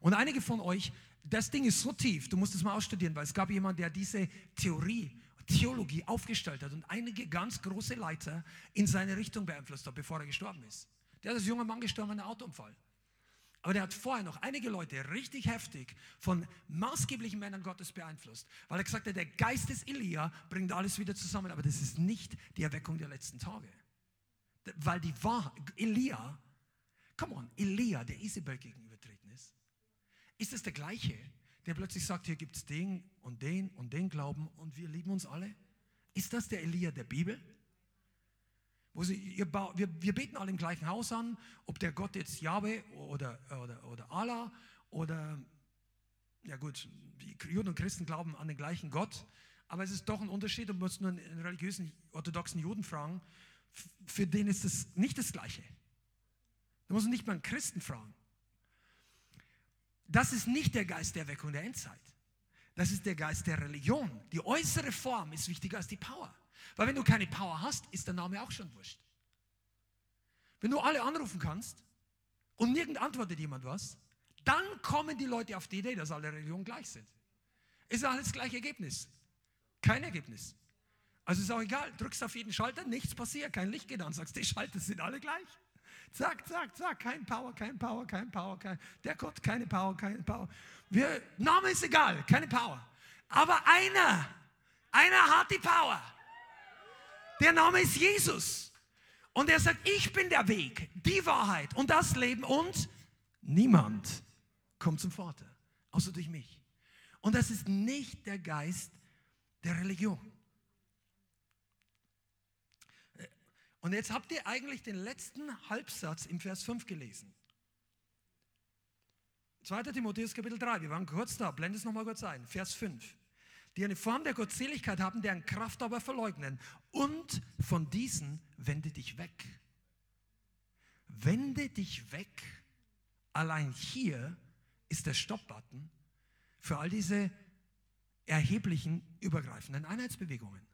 Und einige von euch, das Ding ist so tief, du musst es mal ausstudieren, weil es gab jemanden, der diese Theorie Theologie aufgestellt hat und einige ganz große Leiter in seine Richtung beeinflusst hat, bevor er gestorben ist. Der ist als junger Mann gestorben in einem Autounfall. Aber der hat vorher noch einige Leute richtig heftig von maßgeblichen Männern Gottes beeinflusst, weil er gesagt hat, der Geist des Elia bringt alles wieder zusammen, aber das ist nicht die Erweckung der letzten Tage. Weil die Wahrheit, Elia, come on, Elia, der Isabel gegenübertreten ist, ist es der gleiche, der plötzlich sagt, hier gibt es den und den und den Glauben und wir lieben uns alle? Ist das der Elia der Bibel? Wo sie, ihr, wir, wir beten alle im gleichen Haus an, ob der Gott jetzt Yahweh oder, oder, oder Allah oder, ja gut, die Juden und Christen glauben an den gleichen Gott, aber es ist doch ein Unterschied und muss nur einen religiösen, orthodoxen Juden fragen, für den ist es nicht das Gleiche. Du musst nicht mal einen Christen fragen. Das ist nicht der Geist der Erweckung der Endzeit. Das ist der Geist der Religion. Die äußere Form ist wichtiger als die Power. Weil wenn du keine Power hast, ist der Name auch schon wurscht. Wenn du alle anrufen kannst und nirgend antwortet jemand was, dann kommen die Leute auf die Idee, dass alle Religionen gleich sind. Ist alles das gleiche Ergebnis? Kein Ergebnis. Also ist auch egal, drückst auf jeden Schalter, nichts passiert, kein Licht geht an, sagst, die Schalter sind alle gleich. Zack, zack, zack, kein Power, kein Power, kein Power, kein, der Gott, keine Power, keine Power. Wir, Name ist egal, keine Power. Aber einer, einer hat die Power. Der Name ist Jesus. Und er sagt, ich bin der Weg, die Wahrheit und das Leben und niemand kommt zum Vater, außer durch mich. Und das ist nicht der Geist der Religion. Und jetzt habt ihr eigentlich den letzten Halbsatz im Vers 5 gelesen. 2. Timotheus Kapitel 3, wir waren kurz da, blende es nochmal kurz ein, Vers 5. Die eine Form der Gottseligkeit haben, deren Kraft aber verleugnen. Und von diesen wende dich weg. Wende dich weg. Allein hier ist der Stopp-Button für all diese erheblichen, übergreifenden Einheitsbewegungen.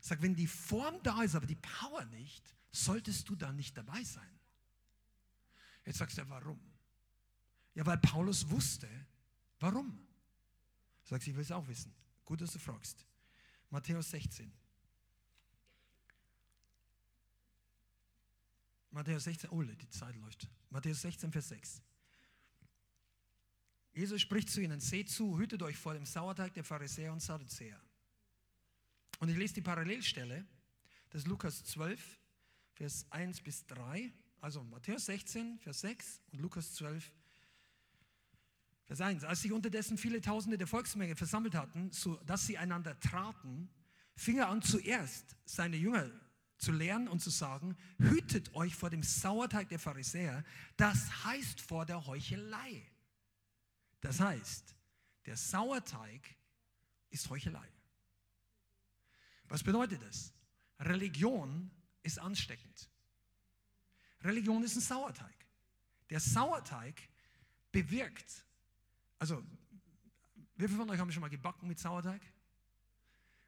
Sag, wenn die Form da ist, aber die Power nicht, solltest du dann nicht dabei sein. Jetzt sagst du, warum? Ja, weil Paulus wusste, warum. Sagst du, ich will es auch wissen. Gut, dass du fragst. Matthäus 16. Matthäus 16, oh, die Zeit läuft. Matthäus 16, Vers 6. Jesus spricht zu ihnen, seht zu, hütet euch vor dem Sauerteig der Pharisäer und Sadduzäer. Und ich lese die Parallelstelle, ist Lukas 12, Vers 1 bis 3. Also Matthäus 16, Vers 6 und Lukas 12, Vers 1. Als sich unterdessen viele Tausende der Volksmenge versammelt hatten, so dass sie einander traten, fing er an zuerst seine Jünger zu lehren und zu sagen, hütet euch vor dem Sauerteig der Pharisäer, das heißt vor der Heuchelei. Das heißt, der Sauerteig ist Heuchelei. Was bedeutet das? Religion ist ansteckend. Religion ist ein Sauerteig. Der Sauerteig bewirkt, also wie viele von euch haben schon mal gebacken mit Sauerteig?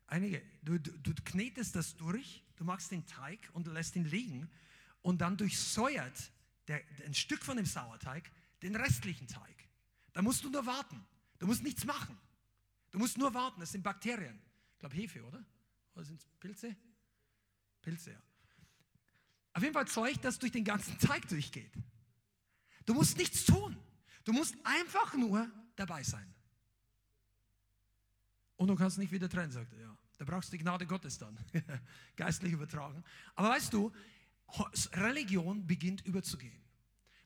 Einige. Du, du, du knetest das durch, du machst den Teig und lässt ihn liegen und dann durchsäuert der, ein Stück von dem Sauerteig den restlichen Teig. Da musst du nur warten. Du musst nichts machen. Du musst nur warten. Das sind Bakterien. Ich glaube Hefe, oder? Oder sind es Pilze? Pilze, ja. Auf jeden Fall Zeug, das durch den ganzen Teig durchgeht. Du musst nichts tun. Du musst einfach nur dabei sein. Und du kannst nicht wieder trennen, sagt er. Ja, da brauchst du die Gnade Gottes dann. Geistlich übertragen. Aber weißt du, Religion beginnt überzugehen.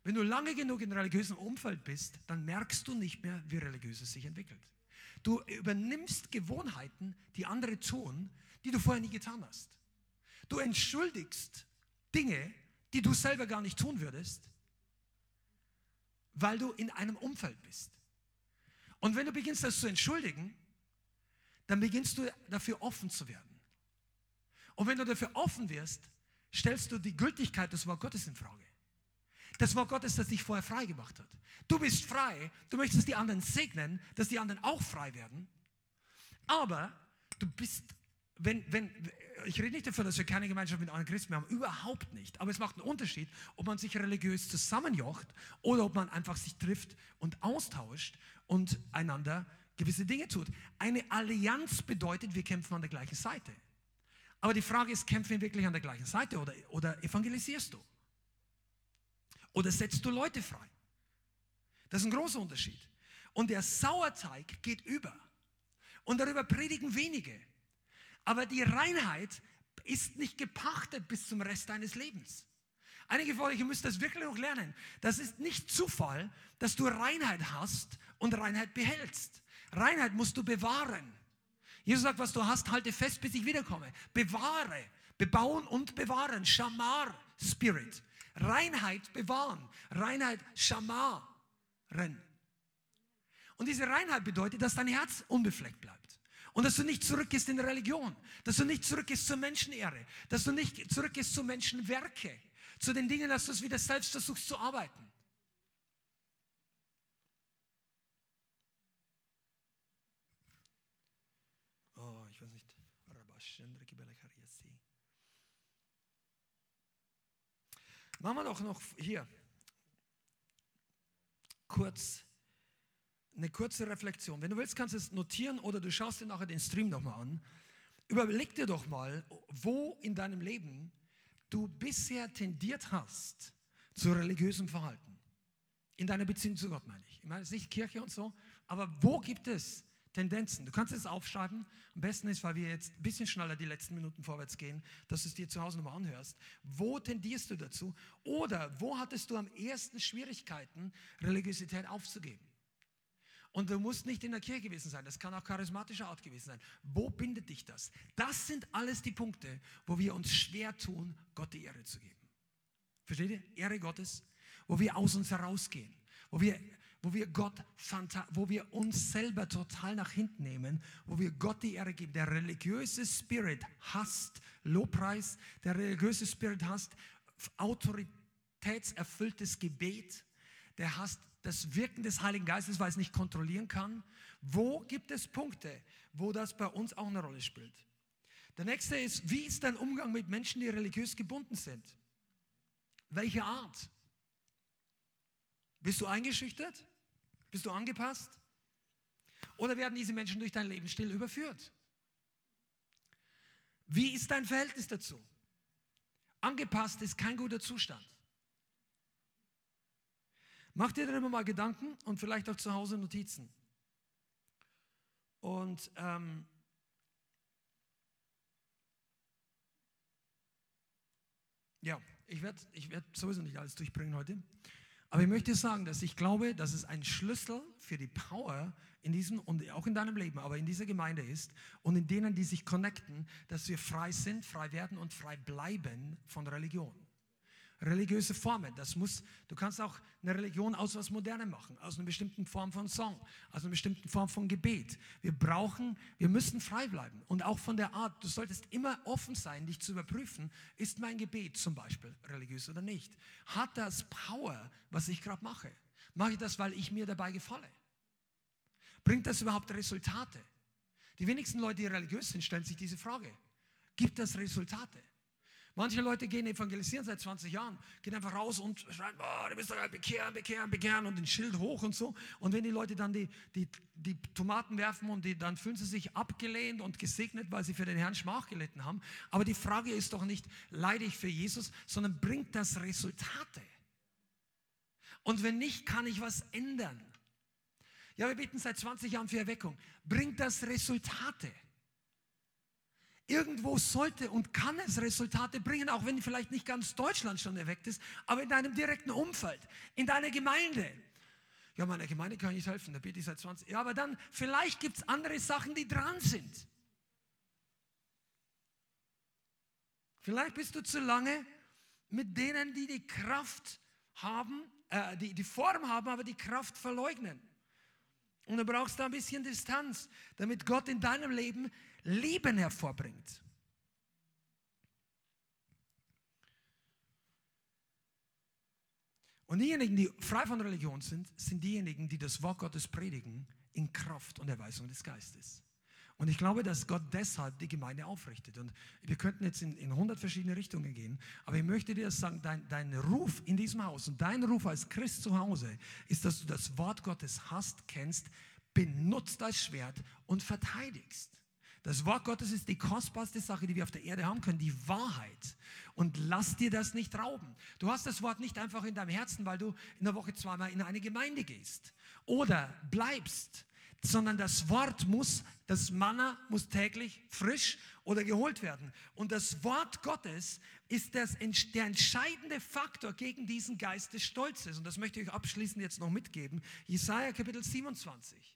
Wenn du lange genug in religiösem Umfeld bist, dann merkst du nicht mehr, wie religiöses sich entwickelt. Du übernimmst Gewohnheiten, die andere tun, die du vorher nie getan hast. Du entschuldigst Dinge, die du selber gar nicht tun würdest, weil du in einem Umfeld bist. Und wenn du beginnst, das zu entschuldigen, dann beginnst du dafür offen zu werden. Und wenn du dafür offen wirst, stellst du die Gültigkeit des Wort Gottes in Frage. Das Wort Gottes, das dich vorher frei gemacht hat. Du bist frei, du möchtest die anderen segnen, dass die anderen auch frei werden. Aber du bist, wenn, wenn, ich rede nicht davon, dass wir keine Gemeinschaft mit anderen Christen haben, überhaupt nicht. Aber es macht einen Unterschied, ob man sich religiös zusammenjocht oder ob man einfach sich trifft und austauscht und einander gewisse Dinge tut. Eine Allianz bedeutet, wir kämpfen an der gleichen Seite. Aber die Frage ist, kämpfen wir wirklich an der gleichen Seite oder, oder evangelisierst du? Oder setzt du Leute frei? Das ist ein großer Unterschied. Und der Sauerteig geht über. Und darüber predigen wenige. Aber die Reinheit ist nicht gepachtet bis zum Rest deines Lebens. Einige von euch müssen das wirklich noch lernen. Das ist nicht Zufall, dass du Reinheit hast und Reinheit behältst. Reinheit musst du bewahren. Jesus sagt, was du hast, halte fest, bis ich wiederkomme. Bewahre, bebauen und bewahren. Shamar Spirit. Reinheit bewahren. Reinheit Shamaren. Und diese Reinheit bedeutet, dass dein Herz unbefleckt bleibt. Und dass du nicht zurückgehst in Religion, dass du nicht zurückgehst zur Menschenehre, dass du nicht zurückgehst zu Menschenwerke, zu den Dingen, dass du es wieder selbst versuchst zu arbeiten. Machen wir doch noch hier kurz eine kurze Reflexion. Wenn du willst, kannst du es notieren oder du schaust dir nachher den Stream nochmal an. Überleg dir doch mal, wo in deinem Leben du bisher tendiert hast zu religiösem Verhalten. In deiner Beziehung zu Gott meine ich. Ich meine es ist nicht Kirche und so, aber wo gibt es Tendenzen. Du kannst es aufschreiben. Am besten ist, weil wir jetzt ein bisschen schneller die letzten Minuten vorwärts gehen, dass du es dir zu Hause nochmal anhörst. Wo tendierst du dazu? Oder wo hattest du am ersten Schwierigkeiten, Religiosität aufzugeben? Und du musst nicht in der Kirche gewesen sein, das kann auch charismatischer Art gewesen sein. Wo bindet dich das? Das sind alles die Punkte, wo wir uns schwer tun, Gott die Ehre zu geben. Versteht ihr? Ehre Gottes, wo wir aus uns herausgehen, wo wir wo wir Gott, wo wir uns selber total nach hinten nehmen, wo wir Gott die Ehre geben. Der religiöse Spirit hasst Lobpreis, der religiöse Spirit hasst autoritätserfülltes Gebet, der hasst das Wirken des Heiligen Geistes, weil es nicht kontrollieren kann. Wo gibt es Punkte, wo das bei uns auch eine Rolle spielt? Der nächste ist, wie ist dein Umgang mit Menschen, die religiös gebunden sind? Welche Art? Bist du eingeschüchtert? Bist du angepasst? Oder werden diese Menschen durch dein Lebensstil überführt? Wie ist dein Verhältnis dazu? Angepasst ist kein guter Zustand. Mach dir darüber mal Gedanken und vielleicht auch zu Hause Notizen. Und ähm, ja, ich werde ich werd sowieso nicht alles durchbringen heute. Aber ich möchte sagen, dass ich glaube, dass es ein Schlüssel für die Power in diesem und auch in deinem Leben, aber in dieser Gemeinde ist und in denen, die sich connecten, dass wir frei sind, frei werden und frei bleiben von Religion. Religiöse Formen. Das muss, du kannst auch eine Religion aus was Modernem machen, aus einer bestimmten Form von Song, aus einer bestimmten Form von Gebet. Wir brauchen, wir müssen frei bleiben. Und auch von der Art, du solltest immer offen sein, dich zu überprüfen, ist mein Gebet zum Beispiel religiös oder nicht? Hat das Power, was ich gerade mache? Mache ich das, weil ich mir dabei gefalle? Bringt das überhaupt Resultate? Die wenigsten Leute, die religiös sind, stellen sich diese Frage. Gibt das Resultate? Manche Leute gehen evangelisieren seit 20 Jahren, gehen einfach raus und schreien, oh, du bist doch bekehren, bekehren, bekehren und den Schild hoch und so. Und wenn die Leute dann die, die, die Tomaten werfen und die, dann fühlen sie sich abgelehnt und gesegnet, weil sie für den Herrn Schmach gelitten haben. Aber die Frage ist doch nicht, leide ich für Jesus, sondern bringt das Resultate? Und wenn nicht, kann ich was ändern. Ja, wir beten seit 20 Jahren für Erweckung. Bringt das Resultate? Irgendwo sollte und kann es Resultate bringen, auch wenn vielleicht nicht ganz Deutschland schon erweckt ist, aber in deinem direkten Umfeld, in deiner Gemeinde. Ja, meiner Gemeinde kann ich nicht helfen, da bete ich seit 20 Jahren. Ja, aber dann, vielleicht gibt es andere Sachen, die dran sind. Vielleicht bist du zu lange mit denen, die die Kraft haben, äh, die die Form haben, aber die Kraft verleugnen. Und du brauchst da ein bisschen Distanz, damit Gott in deinem Leben Leben hervorbringt. Und diejenigen, die frei von Religion sind, sind diejenigen, die das Wort Gottes predigen in Kraft und Erweisung des Geistes. Und ich glaube, dass Gott deshalb die Gemeinde aufrichtet. Und wir könnten jetzt in, in 100 verschiedene Richtungen gehen, aber ich möchte dir sagen, dein, dein Ruf in diesem Haus und dein Ruf als Christ zu Hause ist, dass du das Wort Gottes hast, kennst, benutzt als Schwert und verteidigst. Das Wort Gottes ist die kostbarste Sache, die wir auf der Erde haben können, die Wahrheit. Und lass dir das nicht rauben. Du hast das Wort nicht einfach in deinem Herzen, weil du in der Woche zweimal in eine Gemeinde gehst oder bleibst, sondern das Wort muss, das Manna muss täglich frisch oder geholt werden. Und das Wort Gottes ist das, der entscheidende Faktor gegen diesen Geist des Stolzes. Und das möchte ich euch abschließend jetzt noch mitgeben. Jesaja Kapitel 27.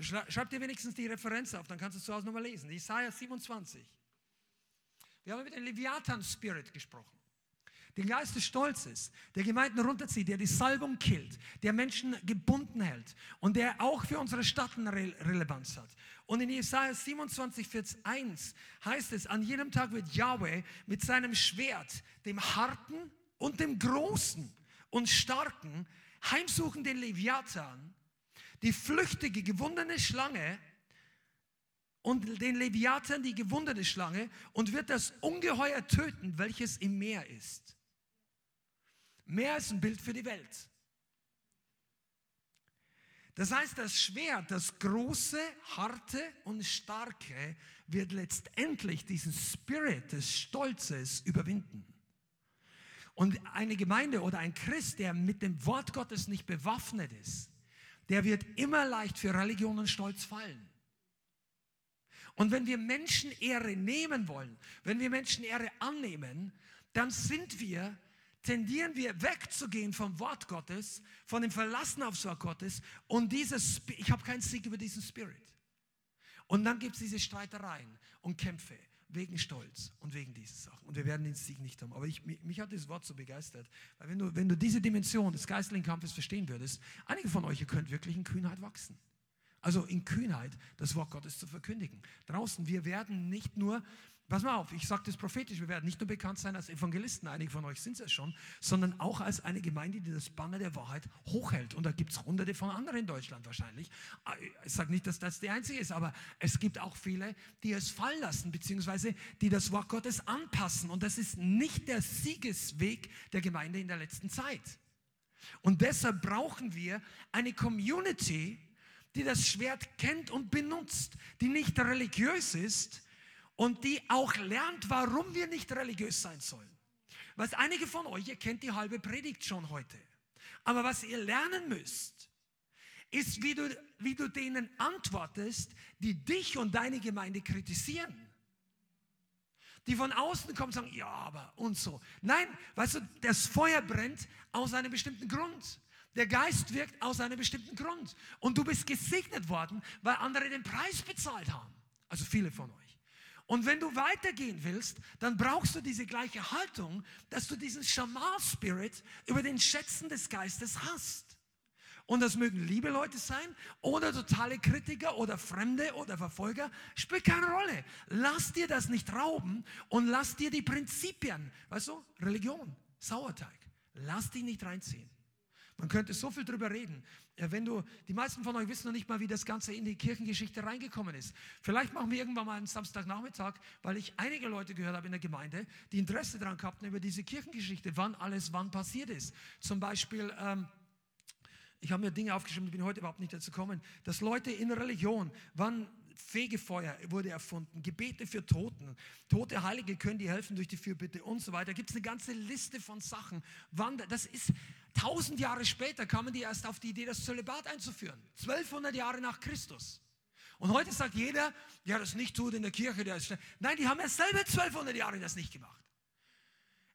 Schreib dir wenigstens die Referenz auf, dann kannst du es zu Hause nochmal lesen. Jesaja 27. Wir haben mit dem Leviathan-Spirit gesprochen. Den Geist des Stolzes, der Gemeinden runterzieht, der die Salbung killt, der Menschen gebunden hält und der auch für unsere Stadt eine Re Relevanz hat. Und in Jesaja 27, Vers 1 heißt es, an jedem Tag wird Yahweh mit seinem Schwert, dem Harten und dem Großen und Starken, heimsuchen den Leviathan, die flüchtige, gewundene Schlange, und den Leviathan, die gewundene Schlange, und wird das Ungeheuer töten, welches im Meer ist. Meer ist ein Bild für die Welt. Das heißt, das Schwert, das große, harte und starke, wird letztendlich diesen Spirit des Stolzes überwinden. Und eine Gemeinde oder ein Christ, der mit dem Wort Gottes nicht bewaffnet ist, der wird immer leicht für Religion und Stolz fallen. Und wenn wir Menschenehre nehmen wollen, wenn wir Menschenehre annehmen, dann sind wir tendieren wir wegzugehen vom Wort Gottes, von dem Verlassen aufs Wort Gottes und dieses, ich habe keinen Sieg über diesen Spirit. Und dann gibt es diese Streitereien und Kämpfe wegen Stolz und wegen dieser Sachen. Und wir werden den Sieg nicht haben. Aber ich, mich, mich, hat das Wort so begeistert, weil wenn du, wenn du diese Dimension des geistlichen Kampfes verstehen würdest, einige von euch, ihr könnt wirklich in Kühnheit wachsen. Also in Kühnheit das Wort Gottes zu verkündigen. Draußen, wir werden nicht nur Pass mal auf, ich sage das prophetisch, wir werden nicht nur bekannt sein als Evangelisten, einige von euch sind es ja schon, sondern auch als eine Gemeinde, die das Banner der Wahrheit hochhält. Und da gibt es hunderte von anderen in Deutschland wahrscheinlich. Ich sage nicht, dass das die einzige ist, aber es gibt auch viele, die es fallen lassen, beziehungsweise die das Wort Gottes anpassen. Und das ist nicht der Siegesweg der Gemeinde in der letzten Zeit. Und deshalb brauchen wir eine Community, die das Schwert kennt und benutzt, die nicht religiös ist, und die auch lernt, warum wir nicht religiös sein sollen. Was einige von euch, ihr kennt die halbe Predigt schon heute. Aber was ihr lernen müsst, ist, wie du, wie du denen antwortest, die dich und deine Gemeinde kritisieren. Die von außen kommen und sagen, ja, aber und so. Nein, weißt du, das Feuer brennt aus einem bestimmten Grund. Der Geist wirkt aus einem bestimmten Grund. Und du bist gesegnet worden, weil andere den Preis bezahlt haben. Also viele von euch. Und wenn du weitergehen willst, dann brauchst du diese gleiche Haltung, dass du diesen Shamal-Spirit über den Schätzen des Geistes hast. Und das mögen liebe Leute sein oder totale Kritiker oder Fremde oder Verfolger, spielt keine Rolle. Lass dir das nicht rauben und lass dir die Prinzipien, weißt du, Religion, Sauerteig, lass die nicht reinziehen. Man könnte so viel drüber reden. Wenn du, die meisten von euch wissen noch nicht mal, wie das Ganze in die Kirchengeschichte reingekommen ist. Vielleicht machen wir irgendwann mal einen Samstagnachmittag, weil ich einige Leute gehört habe in der Gemeinde, die Interesse daran gehabt haben über diese Kirchengeschichte, wann alles wann passiert ist. Zum Beispiel, ähm, ich habe mir Dinge aufgeschrieben, ich bin heute überhaupt nicht dazu gekommen, dass Leute in Religion, wann Fegefeuer wurde erfunden, Gebete für Toten, tote Heilige können dir helfen durch die Fürbitte und so weiter. Gibt es eine ganze Liste von Sachen. Das ist tausend Jahre später kamen die erst auf die Idee, das Zölibat einzuführen. 1200 Jahre nach Christus. Und heute sagt jeder, der das nicht tut in der Kirche, der ist Nein, die haben ja selber 1200 Jahre das nicht gemacht.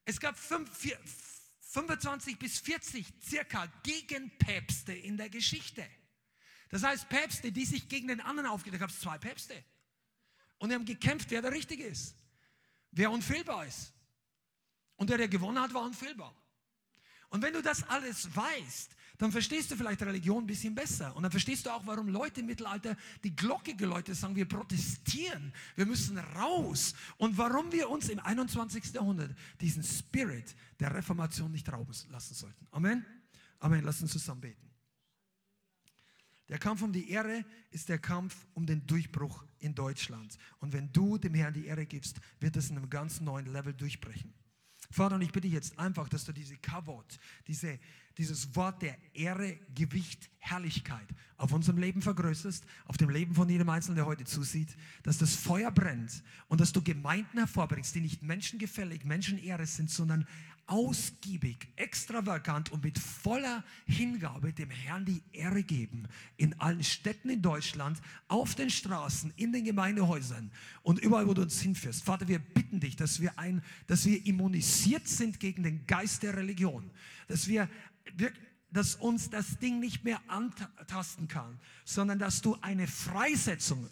Es gab fünf, vier, 25 bis 40 circa Gegenpäpste in der Geschichte. Das heißt, Päpste, die sich gegen den anderen aufgehen, da gab es zwei Päpste. Und die haben gekämpft, wer der Richtige ist, wer unfehlbar ist. Und der, der gewonnen hat, war unfehlbar. Und wenn du das alles weißt, dann verstehst du vielleicht Religion ein bisschen besser. Und dann verstehst du auch, warum Leute im Mittelalter die Glocke geläutet sagen, wir protestieren, wir müssen raus. Und warum wir uns im 21. Jahrhundert diesen Spirit der Reformation nicht rauben lassen sollten. Amen. Amen. Lass uns zusammen beten. Der Kampf um die Ehre ist der Kampf um den Durchbruch in Deutschland. Und wenn du dem Herrn die Ehre gibst, wird es in einem ganz neuen Level durchbrechen. Vater, und ich bitte jetzt einfach, dass du diese Kavot, diese, dieses Wort der Ehre, Gewicht, Herrlichkeit auf unserem Leben vergrößerst, auf dem Leben von jedem Einzelnen, der heute zusieht, dass das Feuer brennt und dass du Gemeinden hervorbringst, die nicht menschengefällig, Menschenehre sind, sondern ausgiebig, extravagant und mit voller Hingabe dem Herrn die Ehre geben. In allen Städten in Deutschland, auf den Straßen, in den Gemeindehäusern und überall, wo du uns hinführst. Vater, wir bitten dich, dass wir, ein, dass wir immunisiert sind gegen den Geist der Religion. Dass wir, wir dass uns das Ding nicht mehr antasten kann, sondern dass du eine Freisetzung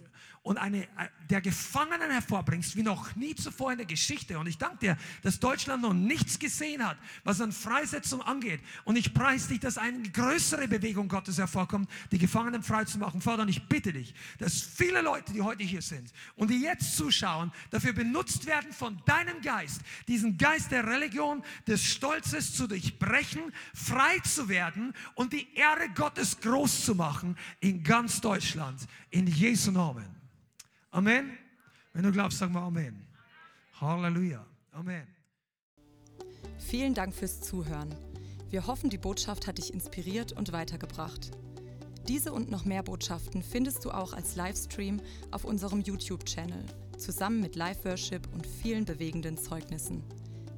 und eine äh, der Gefangenen hervorbringst, wie noch nie zuvor in der Geschichte. Und ich danke dir, dass Deutschland noch nichts gesehen hat, was an Freisetzung angeht. Und ich preise dich, dass eine größere Bewegung Gottes hervorkommt, die Gefangenen frei zu machen. Vater, und ich bitte dich, dass viele Leute, die heute hier sind und die jetzt zuschauen, dafür benutzt werden von deinem Geist, diesen Geist der Religion, des Stolzes zu durchbrechen, frei zu werden und die Ehre Gottes groß zu machen in ganz Deutschland. In Jesu Namen. Amen. Wenn du glaubst, sag mal Amen. Halleluja. Amen. Vielen Dank fürs Zuhören. Wir hoffen, die Botschaft hat dich inspiriert und weitergebracht. Diese und noch mehr Botschaften findest du auch als Livestream auf unserem YouTube-Channel, zusammen mit Live-Worship und vielen bewegenden Zeugnissen.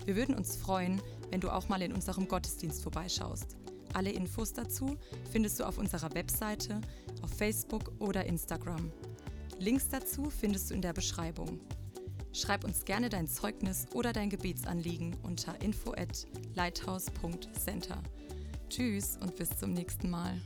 Wir würden uns freuen, wenn du auch mal in unserem Gottesdienst vorbeischaust. Alle Infos dazu findest du auf unserer Webseite, auf Facebook oder Instagram. Links dazu findest du in der Beschreibung. Schreib uns gerne dein Zeugnis oder dein Gebetsanliegen unter info at lighthouse.center. Tschüss und bis zum nächsten Mal.